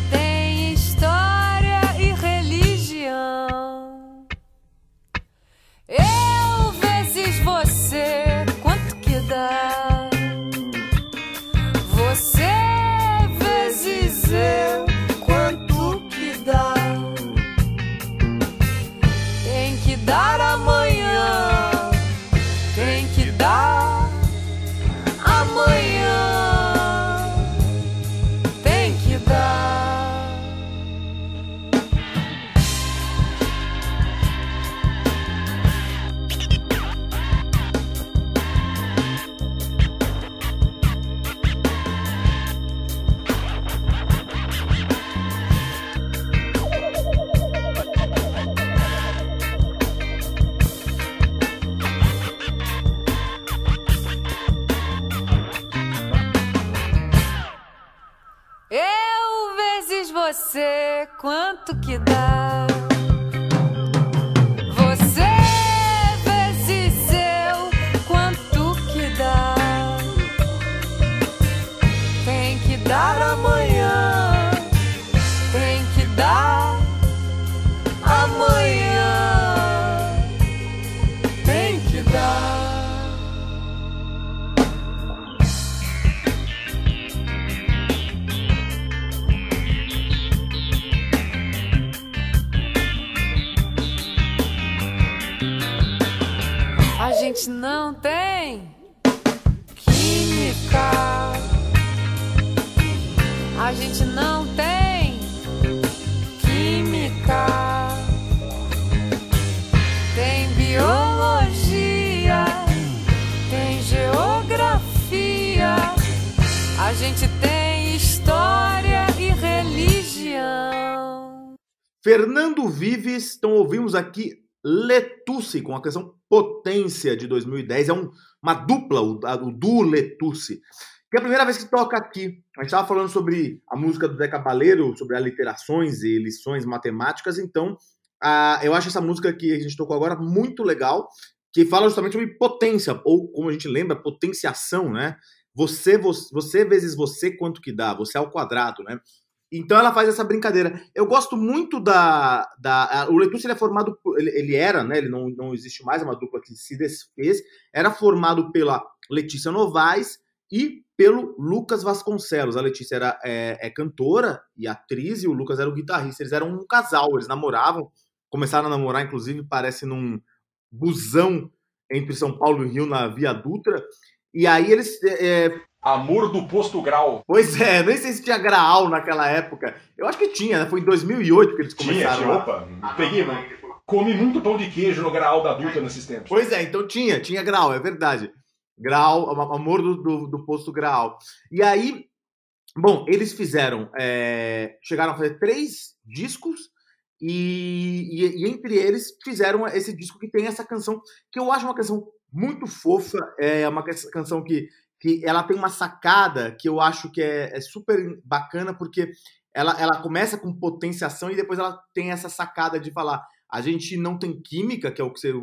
gente não tem química. A gente não tem química. Tem biologia, tem geografia. A gente tem história e religião. Fernando Vives, então ouvimos aqui Letusse com a canção Potência de 2010. É um, uma dupla, o, o duo. Que é a primeira vez que toca aqui. A gente estava falando sobre a música do Zé Cabaleiro, sobre aliterações e lições matemáticas. Então, eu acho essa música que a gente tocou agora muito legal, que fala justamente sobre potência, ou como a gente lembra, potenciação, né? Você, você, você vezes você, quanto que dá? Você ao quadrado, né? Então ela faz essa brincadeira. Eu gosto muito da. da a- o Letusse ele é formado. Ele, ele era, né? Ele não, não existe mais, é uma dupla que se desfez. Era formado pela Letícia Novaes e pelo Lucas Vasconcelos. A Letícia era é, é cantora e atriz, e o Lucas era o guitarrista. Eles eram um casal, eles namoravam, começaram a namorar, inclusive, parece num busão entre São Paulo e Rio na Via Dutra. E aí eles é, é, Amor do posto grau. Pois é, nem sei se tinha Graal naquela época. Eu acho que tinha, né? Foi em 2008 que eles Tinha, começaram. tinha. lá. Opa, peguei, mano. Comi muito pão de queijo no graal da Dutra nesses tempos. Pois é, então tinha, tinha Graal, é verdade. Graal, am- amor do, do, do posto Graal. E aí, bom, eles fizeram, é, chegaram a fazer três discos e, e- e entre eles fizeram esse disco que tem essa canção, que eu acho uma canção muito fofa, é uma ca- canção que, que ela tem uma sacada que eu acho que é, é super bacana, porque ela, ela começa com potenciação e depois ela tem essa sacada de falar a gente não tem química, que é o que você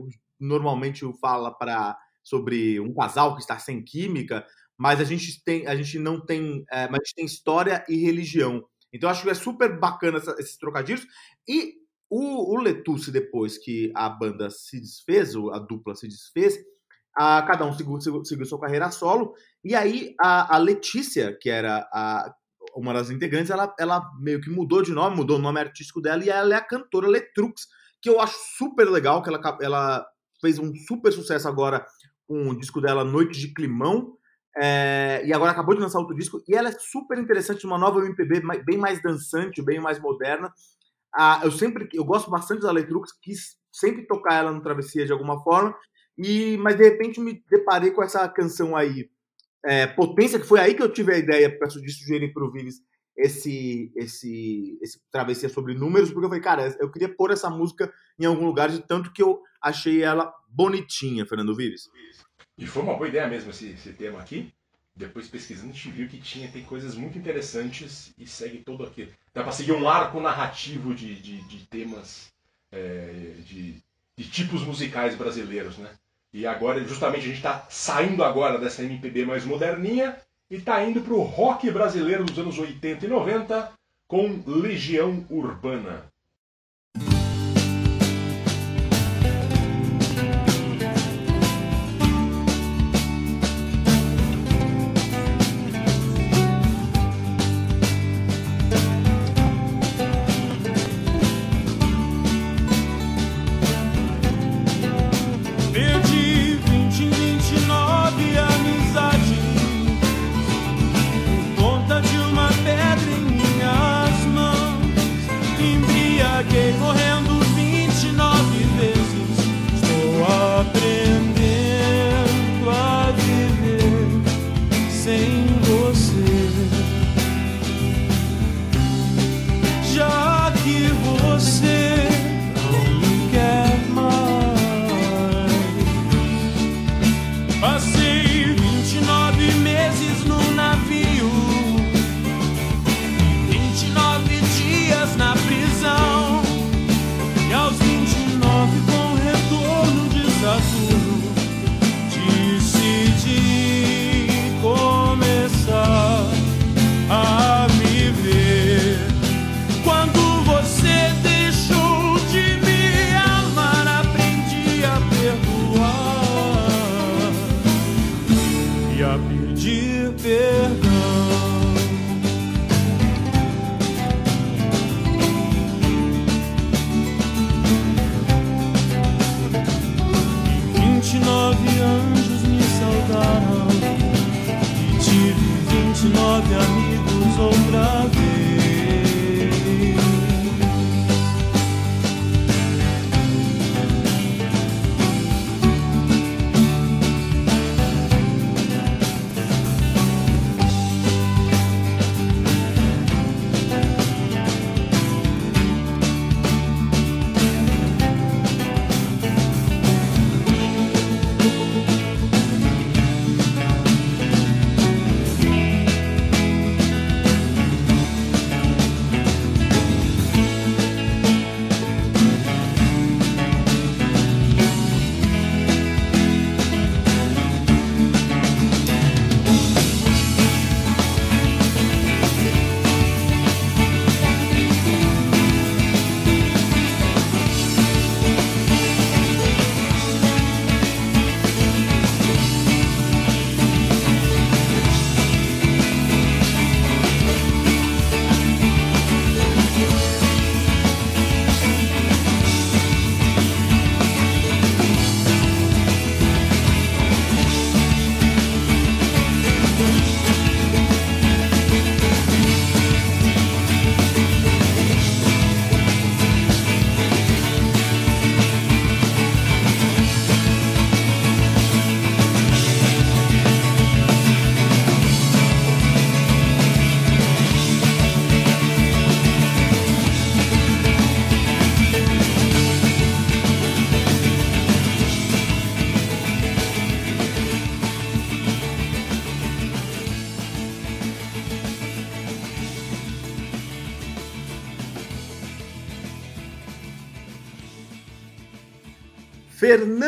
normalmente fala para sobre um casal que está sem química, mas a gente tem, a gente não tem, é, mas a gente tem história e religião. Então acho que é super bacana essa- esses trocadilhos. E o, o depois que a banda se desfez, ou a dupla se desfez, a, cada um seguiu, seguiu sua carreira solo. E aí a, a Letícia, que era a, uma das integrantes, ela, ela meio que mudou de nome, mudou o nome artístico dela, e ela é a cantora Letrux, que eu acho super legal, que ela, ela fez um super sucesso agora com o disco dela Noite de Climão, é, e agora acabou de lançar outro disco, e ela é super interessante, uma nova MPB bem mais dançante, bem mais moderna. Ah, eu sempre, eu gosto bastante da Letrux, quis sempre tocar ela no Travessia de alguma forma, e mas de repente me deparei com essa canção aí, é, Potência, que foi aí que eu tive a ideia, de sugerir para o Vives esse, esse, esse Travessia sobre números, porque eu falei, cara, eu queria pôr essa música em algum lugar, de tanto que eu achei ela bonitinha, Fernando Vives. E foi uma boa ideia mesmo esse, esse tema aqui. Depois pesquisando, a gente viu que tinha, tem coisas muito interessantes e segue todo aqui. Dá pra seguir um arco narrativo de, de, de temas, é, de, de tipos musicais brasileiros, né? E agora, justamente, a gente tá saindo agora dessa MPB mais moderninha e tá indo pro rock brasileiro dos anos 80 e 90 com Legião Urbana.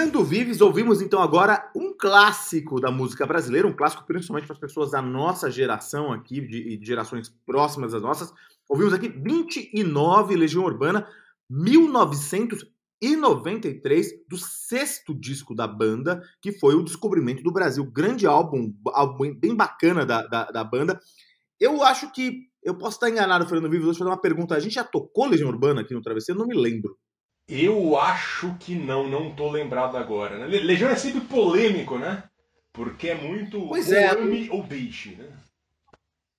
Fernando Vives, ouvimos então agora um clássico da música brasileira, um clássico principalmente para as pessoas da nossa geração aqui, de, de gerações próximas das nossas. Ouvimos aqui 29 Legião Urbana, 1993, do sexto disco da banda, que foi o Descobrimento do Brasil. Grande álbum, álbum bem bacana da, da, da banda. Eu acho que eu posso estar enganado, Fernando Vives, vou te fazer uma pergunta. A gente já tocou Legião Urbana aqui no Travesseiro? Não me lembro. Eu acho que não, não tô lembrado agora. Né? Le- Legião é sempre polêmico, né? Porque é muito Pois é. ou deixe, né?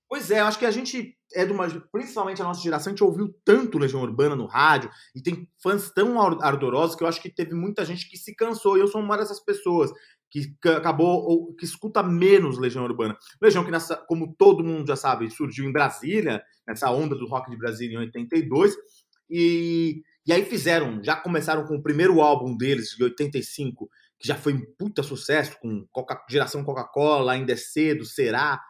Pois é, eu acho que a gente é de uma. Principalmente a nossa geração, a gente ouviu tanto Legião Urbana no rádio e tem fãs tão ar- ardorosos que eu acho que teve muita gente que se cansou. E eu sou uma dessas pessoas que ca- acabou ou que escuta menos Legião Urbana. Legião que, nessa, como todo mundo já sabe, surgiu em Brasília, nessa onda do rock de Brasília em 82. E, e aí fizeram, já começaram com o primeiro álbum deles, de 85, que já foi um puta sucesso, com Coca, geração Coca-Cola, Ainda é Cedo, Será.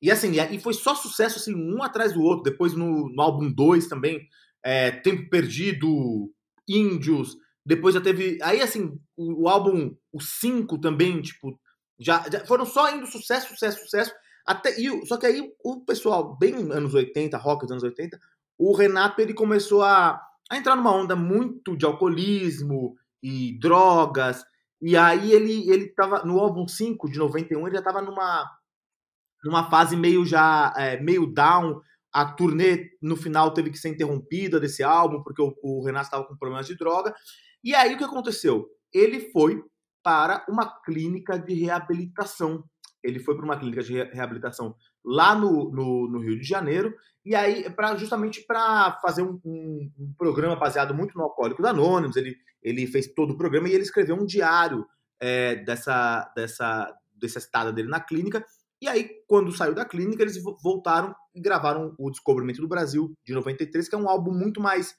E assim, e foi só sucesso assim, um atrás do outro. Depois no, no álbum 2 também, é, Tempo Perdido, Índios. Depois já teve. Aí assim, o, o álbum, o 5 também, tipo, já, já foram só indo sucesso, sucesso, sucesso. Até, e, só que aí o pessoal, bem anos 80, rock dos anos 80, o Renato ele começou a, a entrar numa onda muito de alcoolismo e drogas. E aí ele, ele tava no álbum 5 de 91, ele já tava numa numa fase meio já é, meio down. A turnê no final teve que ser interrompida desse álbum porque o, o Renato estava com problemas de droga. E aí o que aconteceu? Ele foi para uma clínica de reabilitação. Ele foi para uma clínica de re- reabilitação lá no, no, no Rio de Janeiro. E aí, pra, justamente para fazer um, um- um programa baseado muito no Alcoólicos Anônimos, ele, ele fez todo o programa e ele escreveu um diário é, dessa, dessa, dessa estada dele na clínica. E aí, quando saiu da clínica, eles vo- voltaram e gravaram o Descobrimento do Brasil, de 93, que é um álbum muito mais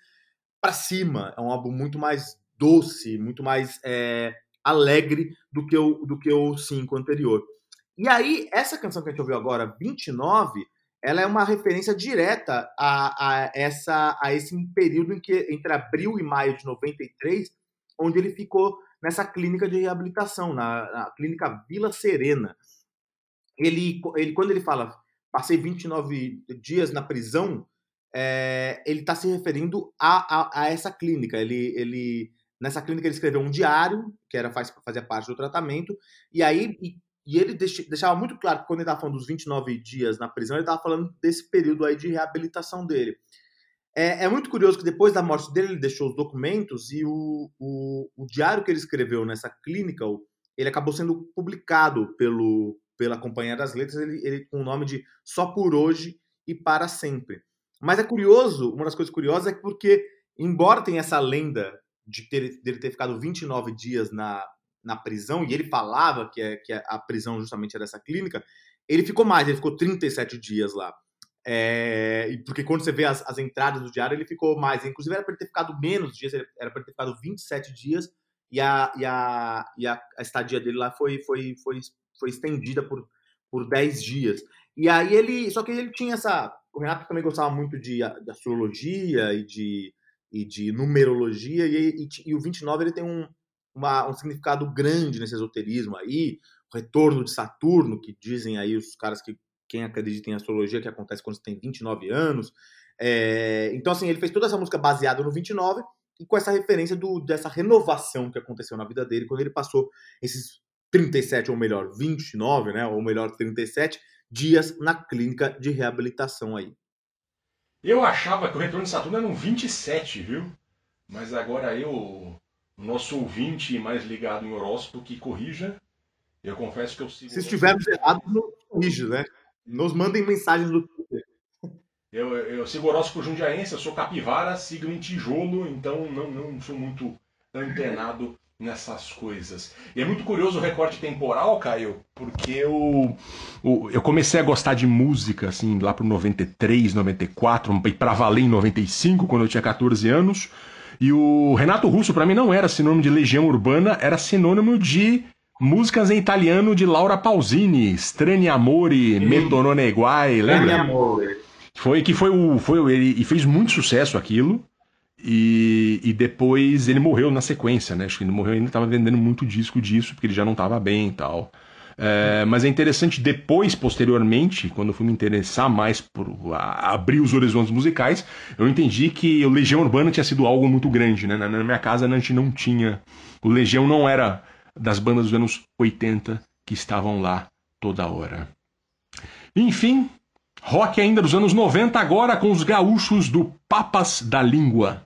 pra cima, é um álbum muito mais doce, muito mais é, alegre do que, o, do que o 5 anterior. E aí, essa canção que a gente ouviu agora, 29, ela é uma referência direta a, a, essa, a esse período em que, entre abril e maio de 93, onde ele ficou nessa clínica de reabilitação, na, na clínica Vila Serena ele, ele quando ele fala passei 29 dias na prisão, é, ele está se referindo a, a, a essa clínica. Ele, ele nessa clínica ele escreveu um diário que era faz, fazia parte do tratamento e aí e, e ele deixa- deixava muito claro que quando ele estava falando dos 29 dias na prisão, ele estava falando desse período aí de reabilitação dele. É, é muito curioso que depois da morte dele, ele deixou os documentos e o, o, o diário que ele escreveu nessa clínica, ele acabou sendo publicado pelo, pela Companhia das Letras, ele, ele com o nome de Só por Hoje e Para Sempre. Mas é curioso, uma das coisas curiosas é que porque, embora tenha essa lenda de ter, dele ter ficado 29 dias na, na prisão, e ele falava que, é, que a prisão justamente era essa clínica, ele ficou mais, ele ficou 37 dias lá. É, porque quando você vê as, as entradas do diário, ele ficou mais. Inclusive, era para ele ter ficado menos dias, era para ele ter ficado 27 dias, e a, e a, e a, a estadia dele lá foi, foi, foi, foi estendida por, por 10 dias. E aí ele. Só que ele tinha essa. O Renato também gostava muito de, de astrologia e de, e de numerologia, e, e, e o 29 ele tem um, uma, um significado grande nesse esoterismo aí, o retorno de Saturno, que dizem aí os caras que quem acredita em astrologia, que acontece quando você tem 29 anos. É, então, assim, ele fez toda essa música baseada no 29 e com essa referência do, dessa renovação que aconteceu na vida dele quando ele passou esses 37, ou melhor, 29, né, ou melhor, 37 dias na clínica de reabilitação aí. Eu achava que o retorno de Saturno era um 27, viu? Mas agora eu, nosso ouvinte mais ligado em horóscopo, que corrija. Eu confesso que eu sigo. Se estivermos errados, não corrija, né? Nos mandem mensagens no Twitter. Eu, eu sigo horóscopo jundiaense, eu sou capivara, signo em tijolo, então não, não sou muito antenado nessas coisas. E é muito curioso o recorte temporal, Caio, porque eu, eu comecei a gostar de música, assim, lá pro 93, 94, e pra valer em 95, quando eu tinha 14 anos. E o Renato Russo, para mim, não era sinônimo de Legião Urbana, era sinônimo de músicas em italiano de Laura Pausini, Strani Amore. Metonone Guai, lembra? Amore. Foi que foi o. Foi, ele e fez muito sucesso aquilo. E, e depois ele morreu na sequência, né? Acho que ele morreu ainda estava vendendo muito disco disso, porque ele já não estava bem e tal. É, mas é interessante depois, posteriormente, quando eu fui me interessar mais por a, abrir os horizontes musicais, eu entendi que o Legião Urbana tinha sido algo muito grande, né? Na, na minha casa a gente não tinha. O Legião não era das bandas dos anos 80 que estavam lá toda hora. Enfim, rock ainda dos anos 90, agora com os gaúchos do Papas da Língua.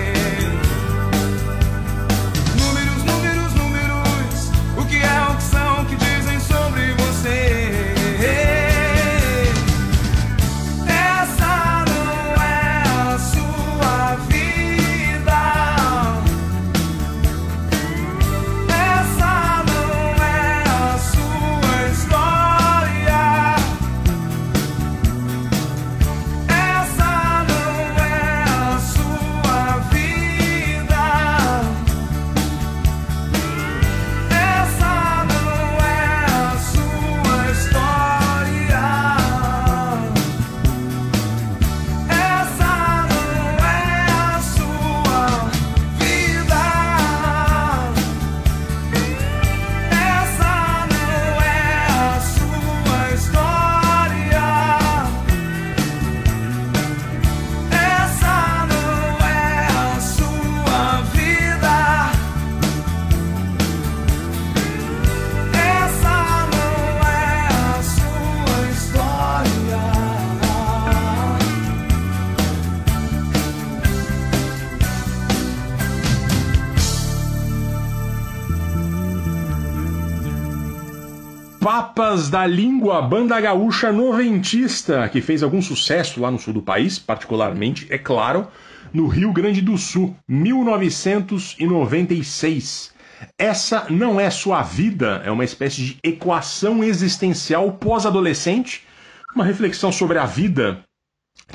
Papas da Língua, banda gaúcha noventista, que fez algum sucesso lá no sul do país, particularmente, é claro, no Rio Grande do Sul, 1996. Essa não é sua vida, é uma espécie de equação existencial pós-adolescente, uma reflexão sobre a vida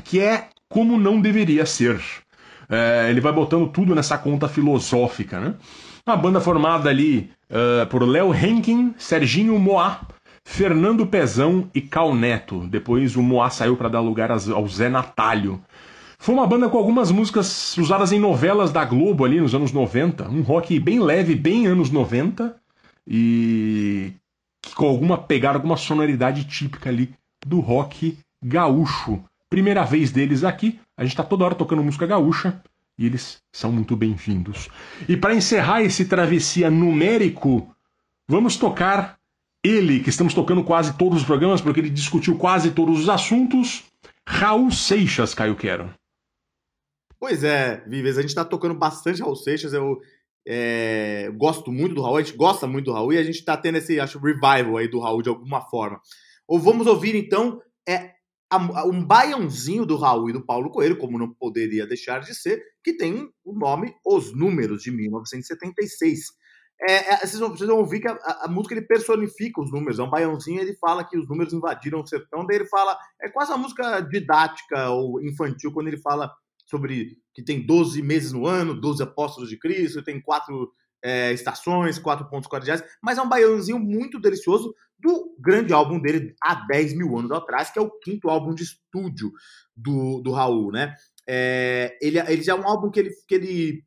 que é como não deveria ser. É, ele vai botando tudo nessa conta filosófica, né? Uma banda formada ali eh, por Léo Henkin, Serginho Moá, Fernando Pezão e Cal Neto. Depois o Moá saiu para dar lugar ao Zé Natalho. Foi uma banda com algumas músicas usadas em novelas da Globo ali nos anos 90. Um rock bem leve, bem anos 90. E com alguma pegada, alguma sonoridade típica ali do rock gaúcho. Primeira vez deles aqui. A gente tá toda hora tocando música gaúcha e eles são muito bem-vindos. E para encerrar esse travessia numérico, vamos tocar ele, que estamos tocando quase todos os programas, porque ele discutiu quase todos os assuntos. Raul Seixas, Caio Quero. Pois é, Vives, a gente tá tocando bastante Raul Seixas, eu é, gosto muito do Raul, a gente gosta muito do Raul e a gente tá tendo esse, acho, revival aí do Raul de alguma forma. Ou vamos ouvir então é, um baiãozinho do Raul e do Paulo Coelho, como não poderia deixar de ser, que tem o nome Os Números, de 1976. É, é, vocês, vão, vocês vão ouvir que a, a- música ele personifica os números. É um baiãozinho, ele fala que os números invadiram o sertão, daí ele fala. É quase uma música didática ou infantil, quando ele fala sobre que tem 12 meses no ano, 12 apóstolos de Cristo, tem quatro é, estações, quatro pontos cardeais, mas é um baiãozinho muito delicioso do grande álbum dele há 10 mil anos atrás, que é o quinto álbum de estúdio do, do Raul, né? É, ele, ele já é um álbum que ele, que ele,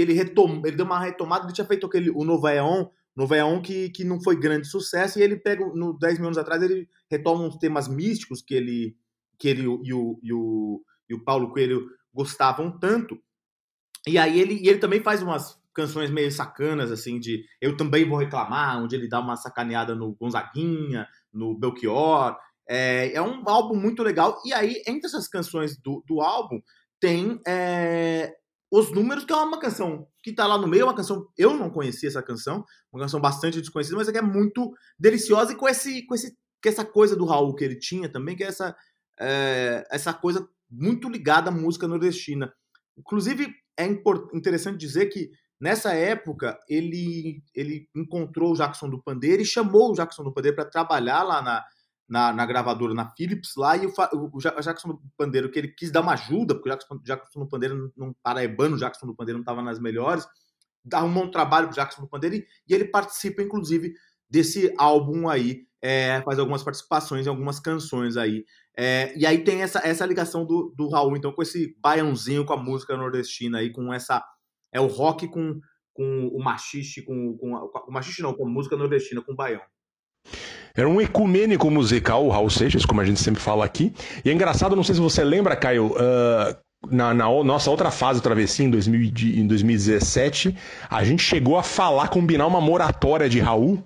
que ele, retom, ele deu uma retomada, ele tinha feito aquele, o Novaeon, Novaeon que, que não foi grande sucesso, e ele pega, no 10 mil anos atrás, ele retoma uns temas místicos que ele, que ele e o, e o, e o Paulo Coelho gostavam tanto. E aí ele, e ele também faz umas canções meio sacanas, assim, de Eu Também Vou Reclamar, onde ele dá uma sacaneada no Gonzaguinha, no Belchior. É, é um álbum muito legal. E aí, entre essas canções do, do álbum, tem é, Os Números, que é uma canção que tá lá no meio, uma canção. Eu não conhecia essa canção, uma canção bastante desconhecida, mas é que é muito deliciosa e com, esse, com, esse, com essa coisa do Raul que ele tinha também, que é essa, é, essa coisa muito ligada à música nordestina. Inclusive, é interessante dizer que nessa época ele, ele encontrou o Jackson do Pandeiro e chamou o Jackson do Pandeiro para trabalhar lá na, na, na gravadora, na Philips, lá, e o, o Ja- o Jackson do Pandeiro, que ele quis dar uma ajuda, porque o Jackson, Jackson do Pandeiro, não paraibano, o Jackson do Pandeiro não estava nas melhores, arrumou um trabalho pro Jackson do Pandeiro e, e ele participa, inclusive, desse álbum aí, é, faz algumas participações em algumas canções aí. É, e aí tem essa, essa ligação do, do Raul, então, com esse baiãozinho com a música nordestina aí, com essa. É o rock com, com o machixe, com, com, com o machixe não, com a música nordestina, com o baião. Era um ecumênico musical, o Raul Seixas, como a gente sempre fala aqui. E é engraçado, não sei se você lembra, Caio, uh, na, na, nossa outra fase do Travessia, em, 2000, em 2017, a gente chegou a falar, combinar uma moratória de Raul,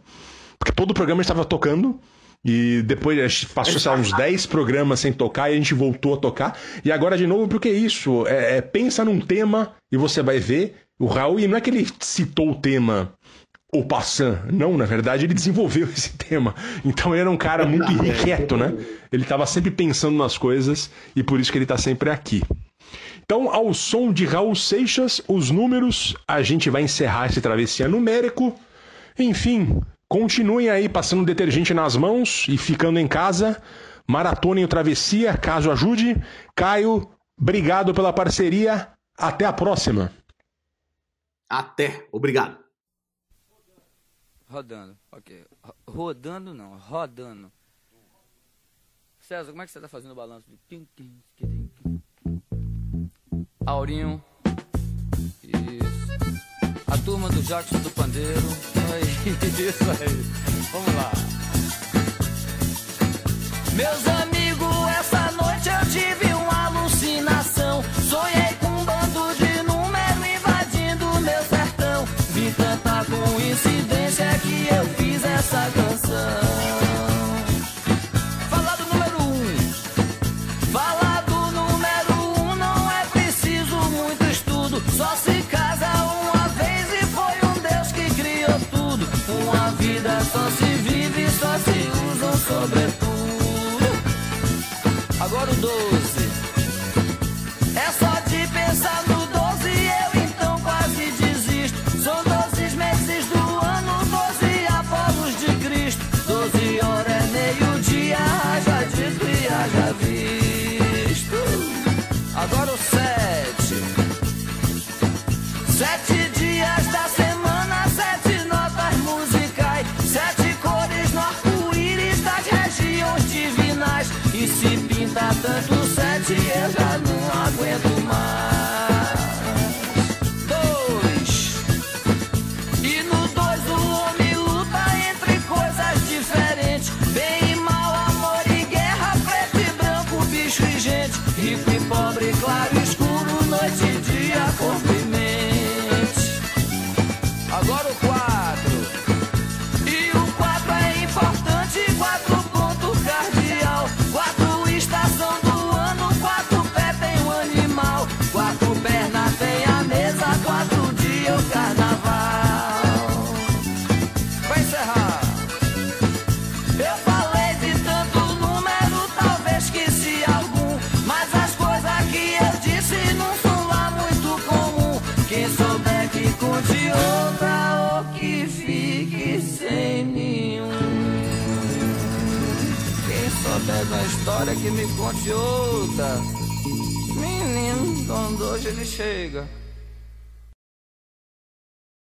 porque todo o programa estava tocando. E depois passou sei lá, uns 10 programas sem tocar e a gente voltou a tocar. E agora de novo, porque é isso? É, é, pensa num tema e você vai ver o Raul. E não é que ele citou o tema o Passan. Não, na verdade, ele desenvolveu esse tema. Então ele era um cara muito irrequieto, né? Ele estava sempre pensando nas coisas e por isso que ele está sempre aqui. Então, ao som de Raul Seixas, os números, a gente vai encerrar esse travessia numérico. Enfim, continuem aí passando detergente nas mãos e ficando em casa. Maratonem o Travessia, caso ajude. Caio, obrigado pela parceria. Até a próxima. Até. Obrigado. Rodando, ok. Rodando não, rodando. César, como é que você tá fazendo o balanço? Aurinho. Isso. A turma do Jackson do Pandeiro. É isso aí. Vamos lá. Meus amigos.